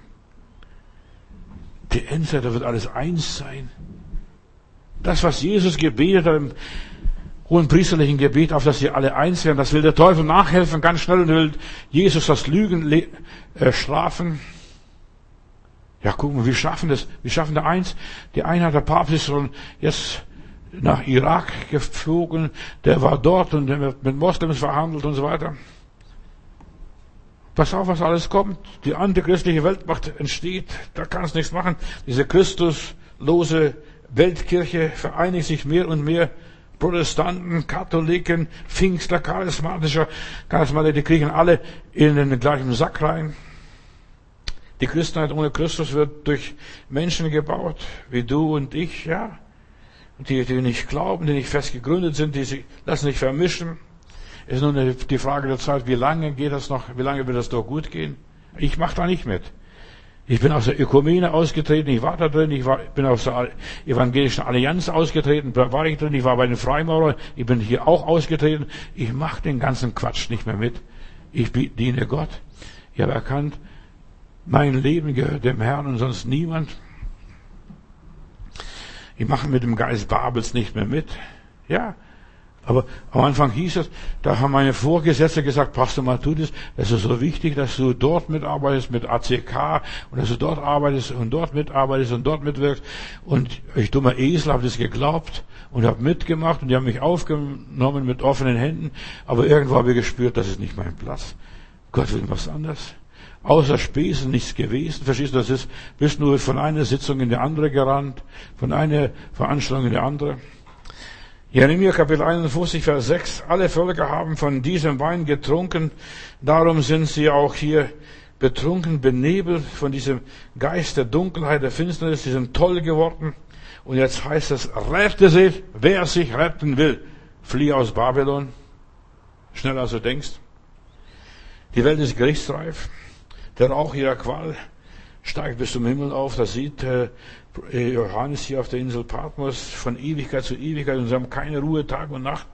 Die Endzeit, da wird alles eins sein. Das, was Jesus gebetet hat im hohen priesterlichen Gebet, auf dass sie alle eins werden, das will der Teufel nachhelfen, ganz schnell und will Jesus das Lügen äh, strafen. Ja, gucken wir, wir schaffen das. Wir schaffen da eins. Die Einheit der Papst ist schon jetzt nach Irak geflogen, der war dort und der wird mit Moslems verhandelt und so weiter. Pass auf, was alles kommt. Die antichristliche Weltmacht entsteht. Da kannst du nichts machen. Diese Christuslose Weltkirche vereinigt sich mehr und mehr. Protestanten, Katholiken, Pfingstler, Charismatischer, Charismatiker, die kriegen alle in den gleichen Sack rein. Die Christenheit ohne Christus wird durch Menschen gebaut, wie du und ich, ja die, die nicht glauben, die nicht fest gegründet sind, die sich lassen sich vermischen. Es ist nur die Frage der Zeit, wie lange geht das noch, wie lange wird das doch gut gehen? Ich mache da nicht mit. Ich bin aus der Ökumene ausgetreten, ich war da drin, ich war, bin aus der Evangelischen Allianz ausgetreten, da war ich drin, ich war bei den Freimaurern, ich bin hier auch ausgetreten. Ich mache den ganzen Quatsch nicht mehr mit. Ich diene Gott. Ich habe erkannt, mein Leben gehört dem Herrn und sonst niemand. Ich mache mit dem Geist Babels nicht mehr mit. Ja. Aber am Anfang hieß es, da haben meine Vorgesetzte gesagt, Pastor Matudis, es ist so wichtig, dass du dort mitarbeitest mit ACK und dass du dort arbeitest und dort mitarbeitest und dort mitwirkst. Und ich dummer Esel habe das geglaubt und habe mitgemacht und die haben mich aufgenommen mit offenen Händen. Aber irgendwo habe ich gespürt, das ist nicht mein Platz. Gott will was anderes außer Spesen nichts gewesen. Verstehst du, das ist, bist nur von einer Sitzung in die andere gerannt, von einer Veranstaltung in die andere. Jeremia Kapitel 51, Vers 6. Alle Völker haben von diesem Wein getrunken, darum sind sie auch hier betrunken, benebelt von diesem Geist der Dunkelheit, der Finsternis, sie sind toll geworden. Und jetzt heißt es, rette sich, wer sich retten will, flieh aus Babylon. Schneller als du denkst. Die Welt ist gerichtsreif. Der Rauch ihrer Qual steigt bis zum Himmel auf. Das sieht äh, Johannes hier auf der Insel Patmos von Ewigkeit zu Ewigkeit und sie haben keine Ruhe Tag und Nacht.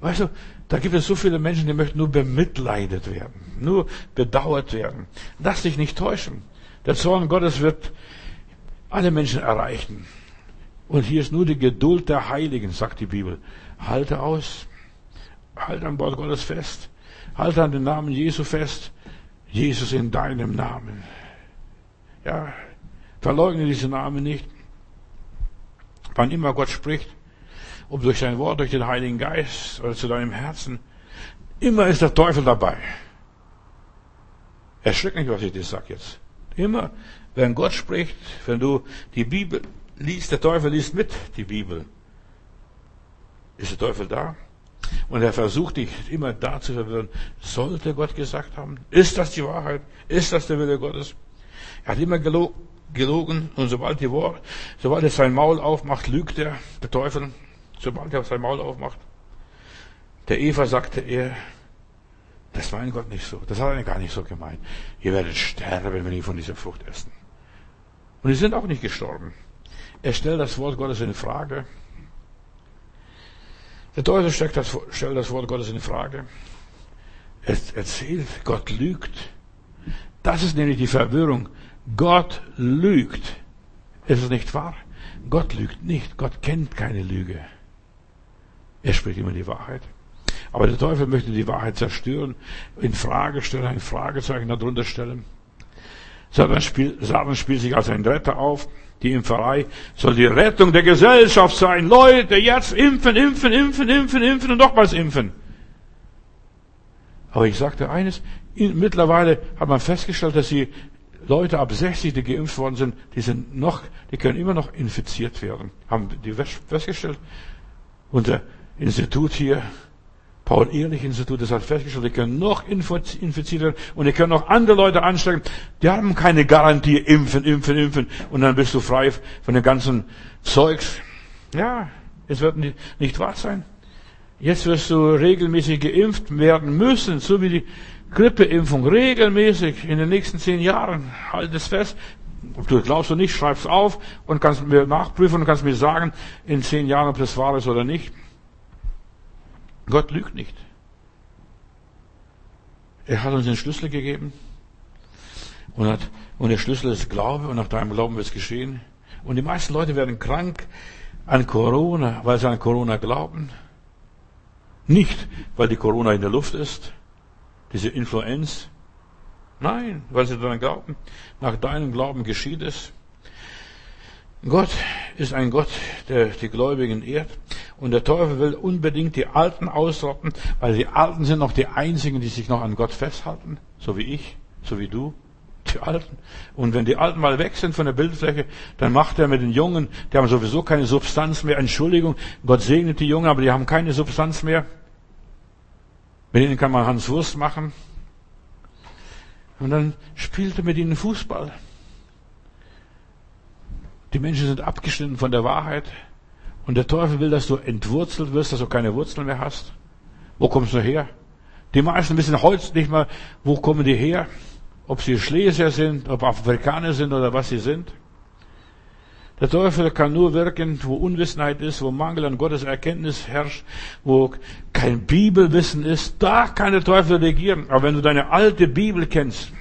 Weißt du, da gibt es so viele Menschen, die möchten nur bemitleidet werden, nur bedauert werden. Lass dich nicht täuschen. Der Zorn Gottes wird alle Menschen erreichen. Und hier ist nur die Geduld der Heiligen, sagt die Bibel. Halte aus. Halte am Wort Gottes fest. Halte an den Namen Jesu fest. Jesus in deinem Namen. Ja, verleugne diesen Namen nicht. Wann immer Gott spricht, ob durch sein Wort, durch den Heiligen Geist oder zu deinem Herzen, immer ist der Teufel dabei. Erschreck nicht, was ich dir sage jetzt. Immer, wenn Gott spricht, wenn du die Bibel liest, der Teufel liest mit die Bibel, ist der Teufel da. Und er versucht dich immer da zu verwirren. Sollte Gott gesagt haben? Ist das die Wahrheit? Ist das der Wille Gottes? Er hat immer gelogen und sobald die Wort, sobald er sein Maul aufmacht, lügt er, der Teufel sobald er sein Maul aufmacht. Der Eva sagte er, das war Gott nicht so. Das hat er gar nicht so gemeint. Ihr werdet sterben, wenn ihr von dieser Frucht essen. Und sie sind auch nicht gestorben. Er stellt das Wort Gottes in Frage. Der Teufel stellt das, stellt das Wort Gottes in Frage. Er erzählt, Gott lügt. Das ist nämlich die Verwirrung. Gott lügt. Ist es nicht wahr? Gott lügt nicht. Gott kennt keine Lüge. Er spricht immer die Wahrheit. Aber der Teufel möchte die Wahrheit zerstören, in Frage stellen, ein Fragezeichen darunter stellen. Satan spielt, Satan spielt sich als ein Retter auf. Die Impferei soll die Rettung der Gesellschaft sein. Leute, jetzt impfen, impfen, impfen, impfen, impfen und nochmals impfen. Aber ich sagte eines, mittlerweile hat man festgestellt, dass die Leute ab 60, die geimpft worden sind, die sind noch, die können immer noch infiziert werden. Haben die festgestellt? Unser Institut hier, Paul-Ehrlich-Institut, das hat festgestellt, die können noch infiziert werden und die können noch andere Leute anstecken. Die haben keine Garantie, impfen, impfen, impfen und dann bist du frei von dem ganzen Zeugs. Ja, es wird nicht wahr sein. Jetzt wirst du regelmäßig geimpft werden müssen, so wie die Grippeimpfung, regelmäßig in den nächsten zehn Jahren. Halt es fest. Ob du glaubst oder nicht, schreib's auf und kannst mir nachprüfen und kannst mir sagen, in zehn Jahren, ob das wahr ist oder nicht. Gott lügt nicht. Er hat uns den Schlüssel gegeben und, hat, und der Schlüssel ist Glaube und nach deinem Glauben wird es geschehen. Und die meisten Leute werden krank an Corona, weil sie an Corona glauben. Nicht, weil die Corona in der Luft ist, diese Influenz. Nein, weil sie daran glauben. Nach deinem Glauben geschieht es. Gott ist ein Gott, der die Gläubigen ehrt. Und der Teufel will unbedingt die Alten ausrotten, weil die Alten sind noch die einzigen, die sich noch an Gott festhalten. So wie ich, so wie du. Die Alten. Und wenn die Alten mal weg sind von der Bildfläche, dann macht er mit den Jungen, die haben sowieso keine Substanz mehr. Entschuldigung, Gott segnet die Jungen, aber die haben keine Substanz mehr. Mit ihnen kann man Hans Wurst machen. Und dann spielt er mit ihnen Fußball. Die Menschen sind abgeschnitten von der Wahrheit. Und der Teufel will, dass du entwurzelt wirst, dass du keine Wurzeln mehr hast. Wo kommst du her? Die meisten wissen heute nicht mal, wo kommen die her? Ob sie Schlesier sind, ob Afrikaner sind oder was sie sind. Der Teufel kann nur wirken, wo Unwissenheit ist, wo Mangel an Gottes Erkenntnis herrscht, wo kein Bibelwissen ist. Da kann der Teufel regieren. Aber wenn du deine alte Bibel kennst,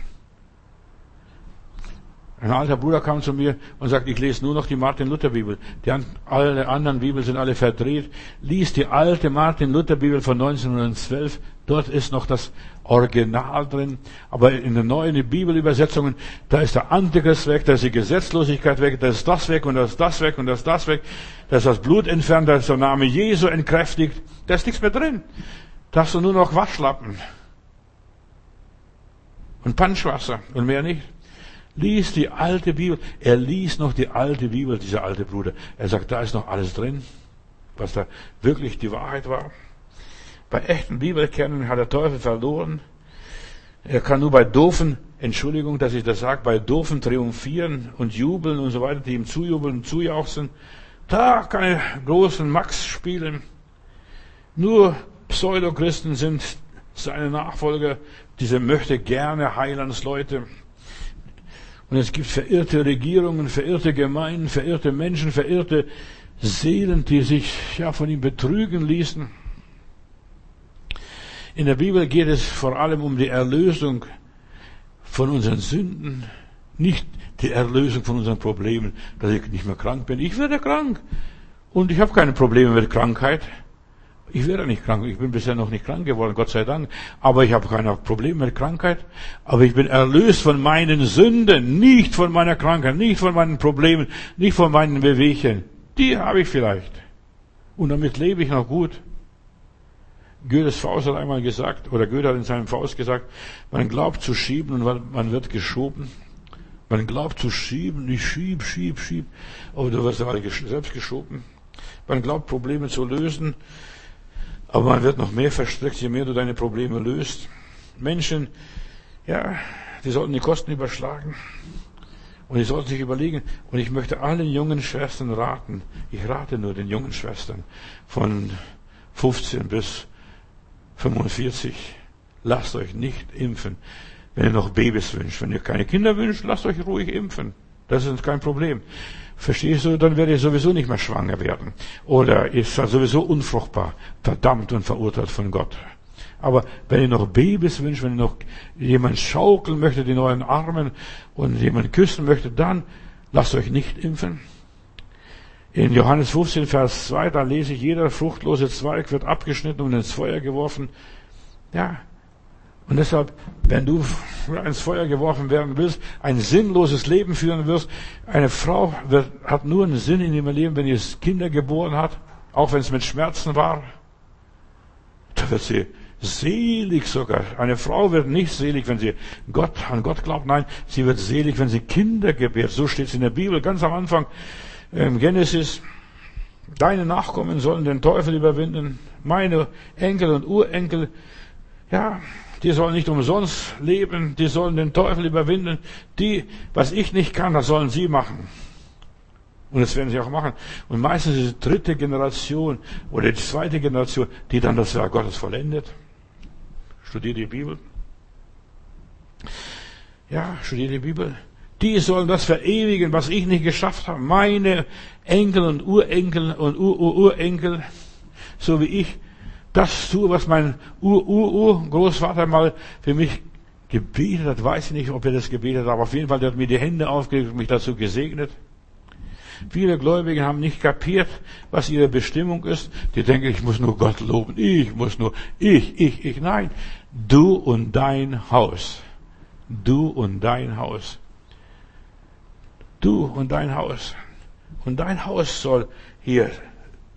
ein alter Bruder kam zu mir und sagte, ich lese nur noch die Martin-Luther-Bibel. Die alle anderen Bibeln sind alle verdreht. Lies die alte Martin-Luther-Bibel von 1912. Dort ist noch das Original drin. Aber in den neuen Bibelübersetzungen, da ist der Antichrist weg, da ist die Gesetzlosigkeit weg, da ist das weg und da ist das weg und da ist das weg. Da ist das Blut entfernt, da ist der Name Jesu entkräftigt. Da ist nichts mehr drin. Da hast du nur noch Waschlappen. Und Punschwasser und mehr nicht. Lies die alte Bibel. Er liest noch die alte Bibel, dieser alte Bruder. Er sagt, da ist noch alles drin, was da wirklich die Wahrheit war. Bei echten Bibelkennen hat der Teufel verloren. Er kann nur bei doofen, Entschuldigung, dass ich das sage, bei doofen triumphieren und jubeln und so weiter, die ihm zujubeln und zujauchzen. Da kann er großen Max spielen. Nur Pseudochristen sind seine Nachfolger diese möchte gerne Heilandsleute. Und es gibt verirrte Regierungen, verirrte Gemeinden, verirrte Menschen, verirrte Seelen, die sich ja von ihm betrügen ließen. In der Bibel geht es vor allem um die Erlösung von unseren Sünden, nicht die Erlösung von unseren Problemen, dass ich nicht mehr krank bin. Ich werde krank und ich habe keine Probleme mit Krankheit. Ich werde nicht krank. Ich bin bisher noch nicht krank geworden, Gott sei Dank. Aber ich habe keine Probleme mit Krankheit. Aber ich bin erlöst von meinen Sünden, nicht von meiner Krankheit, nicht von meinen Problemen, nicht von meinen Bewegchen. Die habe ich vielleicht. Und damit lebe ich noch gut. Goethes Faust hat einmal gesagt, oder Goethe hat in seinem Faust gesagt, man glaubt zu schieben und man wird geschoben. Man glaubt zu schieben, ich schieb, schieb, schieb, aber du wirst selbst geschoben. Man glaubt Probleme zu lösen, aber man wird noch mehr verstrickt, je mehr du deine Probleme löst. Menschen, ja, die sollten die Kosten überschlagen. Und die sollten sich überlegen, und ich möchte allen jungen Schwestern raten, ich rate nur den jungen Schwestern von 15 bis 45, lasst euch nicht impfen, wenn ihr noch Babys wünscht. Wenn ihr keine Kinder wünscht, lasst euch ruhig impfen. Das ist kein Problem. Verstehst du? Dann werdet ihr sowieso nicht mehr schwanger werden. Oder ist sowieso unfruchtbar, verdammt und verurteilt von Gott. Aber wenn ihr noch Babys wünscht, wenn ihr noch jemand schaukeln möchtet in euren Armen und jemand küssen möchtet, dann lasst euch nicht impfen. In Johannes 15, Vers 2, da lese ich, jeder fruchtlose Zweig wird abgeschnitten und ins Feuer geworfen. Ja. Und deshalb, wenn du ins Feuer geworfen werden willst, ein sinnloses Leben führen wirst, eine Frau wird, hat nur einen Sinn in ihrem Leben, wenn ihr Kinder geboren hat, auch wenn es mit Schmerzen war. Da wird sie selig sogar. Eine Frau wird nicht selig, wenn sie Gott, an Gott glaubt. Nein, sie wird selig, wenn sie Kinder gebärt. So steht es in der Bibel ganz am Anfang im Genesis, deine Nachkommen sollen den Teufel überwinden, meine Enkel und Urenkel, ja, die sollen nicht umsonst leben, die sollen den Teufel überwinden, die, was ich nicht kann, das sollen sie machen. Und das werden sie auch machen. Und meistens ist die dritte Generation oder die zweite Generation, die dann das Werk Gottes vollendet. Studiert die Bibel. Ja, studiert die Bibel. Die sollen das verewigen, was ich nicht geschafft habe. Meine Enkel und Urenkel und Ururenkel, so wie ich, das tue, was mein Ur-Ur-Ur-Großvater mal für mich gebetet hat. Weiß ich nicht, ob er das gebetet hat, aber auf jeden Fall, der hat mir die Hände aufgelegt und mich dazu gesegnet. Viele Gläubige haben nicht kapiert, was ihre Bestimmung ist. Die denken, ich muss nur Gott loben. Ich muss nur, ich, ich, ich. Nein. Du und dein Haus. Du und dein Haus. Du und dein Haus. Und dein Haus soll hier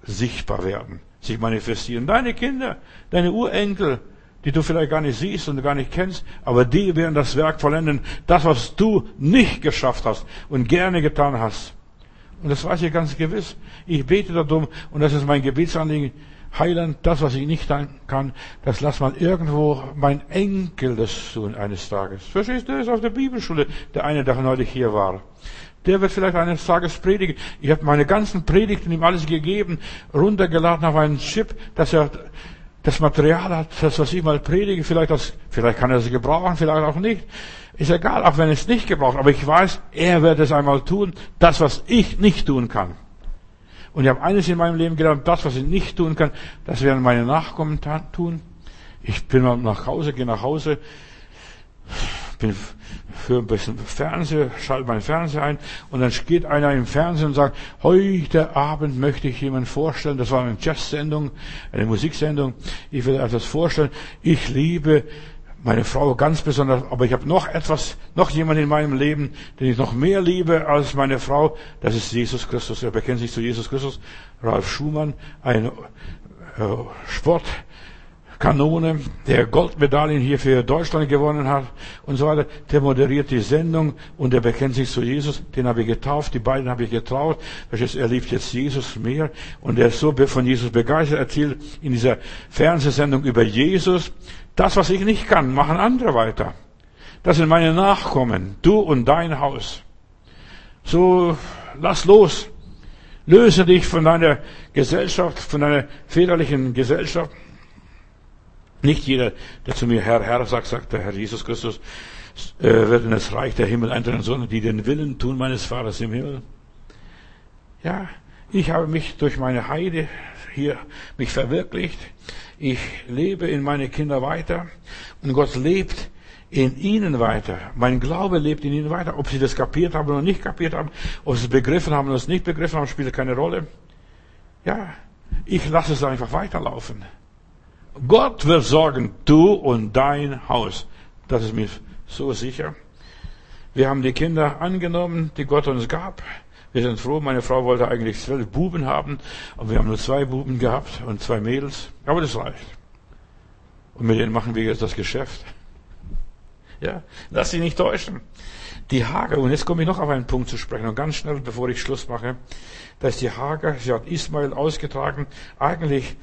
sichtbar werden, sich manifestieren. Deine Kinder, deine Urenkel, die du vielleicht gar nicht siehst und gar nicht kennst, aber die werden das Werk vollenden, das, was du nicht geschafft hast und gerne getan hast. Und das weiß ich ganz gewiss. Ich bete darum und das ist mein Gebetsanliegen. Heiland, das, was ich nicht kann, das lass mal irgendwo mein Enkel das tun eines Tages. Verstehst du, das ist auf der Bibelschule, der eine, der neulich hier war der wird vielleicht eines Tages predigen. Ich habe meine ganzen Predigten ihm alles gegeben, runtergeladen auf einen Chip, dass er das Material hat, das, was ich mal predige, vielleicht, das, vielleicht kann er es gebrauchen, vielleicht auch nicht. Ist egal, auch wenn es nicht gebraucht. Aber ich weiß, er wird es einmal tun, das, was ich nicht tun kann. Und ich habe eines in meinem Leben gelernt, das, was ich nicht tun kann, das werden meine Nachkommen tun. Ich bin mal nach Hause, gehe nach Hause, bin für ein bisschen Fernseher, schalte meinen Fernseher ein und dann geht einer im Fernsehen und sagt, heute Abend möchte ich jemanden vorstellen, das war eine Jazz-Sendung, eine Musiksendung, ich will etwas vorstellen, ich liebe meine Frau ganz besonders, aber ich habe noch etwas, noch jemanden in meinem Leben, den ich noch mehr liebe als meine Frau, das ist Jesus Christus, er bekennt sich zu Jesus Christus, Ralf Schumann, ein äh, Sport, Kanone, der Goldmedaillen hier für Deutschland gewonnen hat und so weiter, der moderiert die Sendung und der bekennt sich zu Jesus. Den habe ich getauft, die beiden habe ich getraut. Er liebt jetzt Jesus mehr und er ist so von Jesus begeistert, erzählt in dieser Fernsehsendung über Jesus. Das, was ich nicht kann, machen andere weiter. Das sind meine Nachkommen, du und dein Haus. So, lass los. Löse dich von deiner Gesellschaft, von deiner väterlichen Gesellschaft Nicht jeder, der zu mir Herr, Herr sagt, sagt der Herr Jesus Christus, äh, wird in das Reich der Himmel eintreten, sondern die den Willen tun meines Vaters im Himmel. Ja, ich habe mich durch meine Heide hier mich verwirklicht. Ich lebe in meine Kinder weiter und Gott lebt in ihnen weiter. Mein Glaube lebt in ihnen weiter. Ob sie das kapiert haben oder nicht kapiert haben, ob sie es begriffen haben oder es nicht begriffen haben, spielt keine Rolle. Ja, ich lasse es einfach weiterlaufen. Gott wird sorgen, du und dein Haus. Das ist mir so sicher. Wir haben die Kinder angenommen, die Gott uns gab. Wir sind froh. Meine Frau wollte eigentlich zwölf Buben haben, aber wir haben nur zwei Buben gehabt und zwei Mädels. Aber das reicht. Und mit denen machen wir jetzt das Geschäft. Ja, lass dich nicht täuschen. Die Hager, und jetzt komme ich noch auf einen Punkt zu sprechen, und ganz schnell, bevor ich Schluss mache, da ist die Hager, sie hat Ismael ausgetragen, eigentlich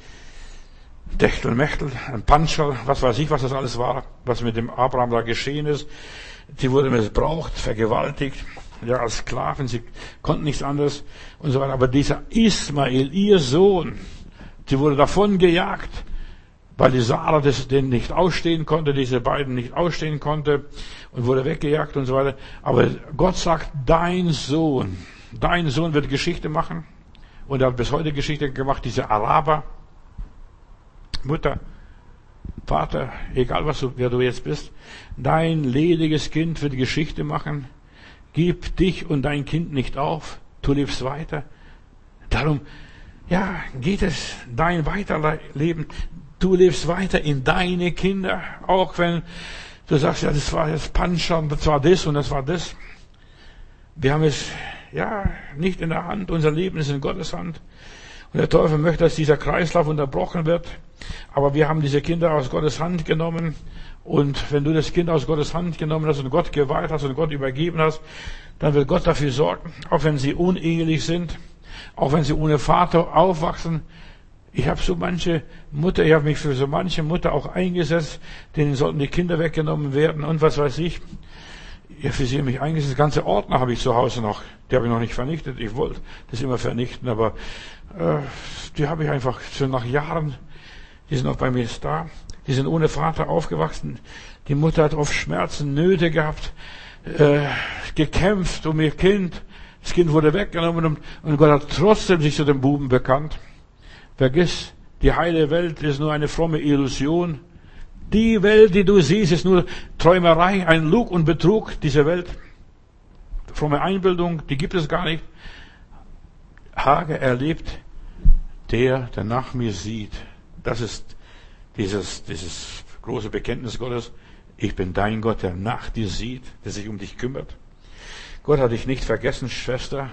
Techtelmechtel, ein Panschal, was weiß ich, was das alles war, was mit dem Abraham da geschehen ist. Sie wurde missbraucht, vergewaltigt, ja, als Sklaven, sie konnten nichts anderes und so weiter. Aber dieser Ismael, ihr Sohn, sie wurde davon gejagt, weil die Sarah das, den nicht ausstehen konnte, diese beiden nicht ausstehen konnte und wurde weggejagt und so weiter. Aber Gott sagt, dein Sohn, dein Sohn wird Geschichte machen und er hat bis heute Geschichte gemacht, diese Araber, Mutter, Vater, egal was du, wer du jetzt bist, dein lediges Kind wird Geschichte machen. Gib dich und dein Kind nicht auf. Du lebst weiter. Darum, ja, geht es dein Weiterleben. Du lebst weiter in deine Kinder. Auch wenn du sagst, ja, das war jetzt Pancha das war das und das war das. Wir haben es, ja, nicht in der Hand. Unser Leben ist in Gottes Hand. Und der Teufel möchte, dass dieser Kreislauf unterbrochen wird. Aber wir haben diese Kinder aus Gottes Hand genommen und wenn du das Kind aus Gottes Hand genommen hast und Gott geweiht hast und Gott übergeben hast, dann wird Gott dafür sorgen, auch wenn sie unehelich sind, auch wenn sie ohne Vater aufwachsen. Ich habe so manche Mutter, ich habe mich für so manche Mutter auch eingesetzt, denen sollten die Kinder weggenommen werden und was weiß ich. Ja, für sie mich eingesetzt. Ganze Ordner habe ich zu Hause noch. Die habe ich noch nicht vernichtet. Ich wollte das immer vernichten, aber die habe ich einfach schon nach Jahren, die sind noch bei mir da. Die sind ohne Vater aufgewachsen. Die Mutter hat oft Schmerzen, Nöte gehabt, äh, gekämpft um ihr Kind. Das Kind wurde weggenommen und, und Gott hat trotzdem sich zu dem Buben bekannt. Vergiss, die heile Welt ist nur eine fromme Illusion. Die Welt, die du siehst, ist nur Träumerei, ein Lug und Betrug, diese Welt. Fromme Einbildung, die gibt es gar nicht. Hage erlebt, der, der nach mir sieht. Das ist dieses, dieses große Bekenntnis Gottes, ich bin dein Gott, der nach dir sieht, der sich um dich kümmert. Gott hat dich nicht vergessen, Schwester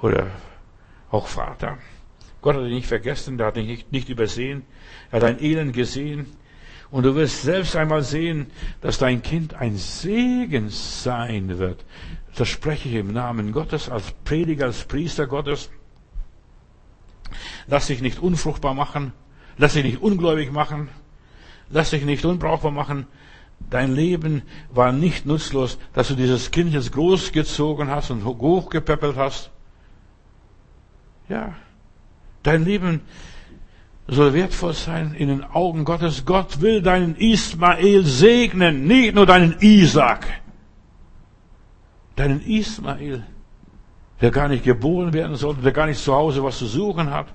oder auch Vater. Gott hat dich nicht vergessen, der hat dich nicht, nicht übersehen. Er hat dein Elend gesehen. Und du wirst selbst einmal sehen, dass dein Kind ein Segen sein wird. Das spreche ich im Namen Gottes, als Prediger, als Priester Gottes. Lass dich nicht unfruchtbar machen. Lass dich nicht ungläubig machen. Lass dich nicht unbrauchbar machen. Dein Leben war nicht nutzlos, dass du dieses Kind jetzt großgezogen hast und hochgepäppelt hast. Ja. Dein Leben soll wertvoll sein in den Augen Gottes. Gott will deinen Ismael segnen, nicht nur deinen Isaac. Deinen Ismael, der gar nicht geboren werden sollte, der gar nicht zu Hause was zu suchen hat.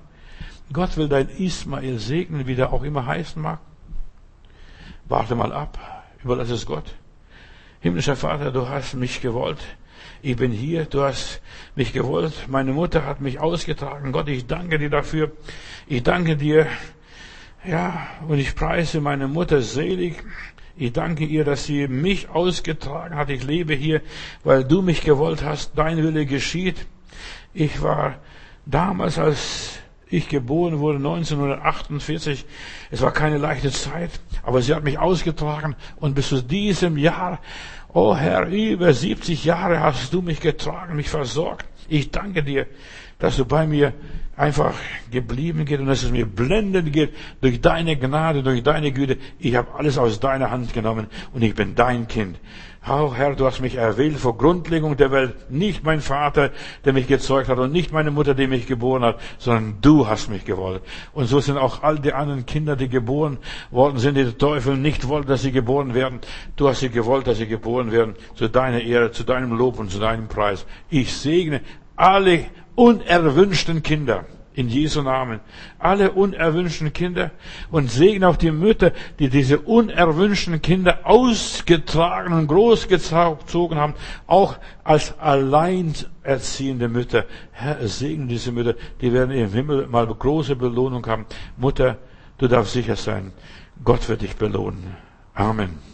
Gott will dein Ismael segnen, wie der auch immer heißen mag. Warte mal ab, überlass es Gott. Himmlischer Vater, du hast mich gewollt. Ich bin hier, du hast mich gewollt. Meine Mutter hat mich ausgetragen. Gott, ich danke dir dafür. Ich danke dir. Ja, und ich preise meine Mutter selig. Ich danke ihr, dass sie mich ausgetragen hat. Ich lebe hier, weil du mich gewollt hast. Dein Wille geschieht. Ich war damals als ich geboren wurde 1948. Es war keine leichte Zeit, aber sie hat mich ausgetragen und bis zu diesem Jahr, oh Herr, über 70 Jahre hast du mich getragen, mich versorgt. Ich danke dir dass du bei mir einfach geblieben geht und dass es mir blendend geht durch deine Gnade, durch deine Güte. Ich habe alles aus deiner Hand genommen und ich bin dein Kind. Oh Herr, du hast mich erwählt vor Grundlegung der Welt. Nicht mein Vater, der mich gezeugt hat und nicht meine Mutter, die mich geboren hat, sondern du hast mich gewollt. Und so sind auch all die anderen Kinder, die geboren worden sind, die der Teufel nicht wollte, dass sie geboren werden. Du hast sie gewollt, dass sie geboren werden, zu deiner Ehre, zu deinem Lob und zu deinem Preis. Ich segne alle unerwünschten Kinder in Jesu Namen. Alle unerwünschten Kinder und segne auch die Mütter, die diese unerwünschten Kinder ausgetragen und großgezogen haben, auch als alleinerziehende Mütter. Herr, segne diese Mütter, die werden im Himmel mal große Belohnung haben. Mutter, du darfst sicher sein, Gott wird dich belohnen. Amen.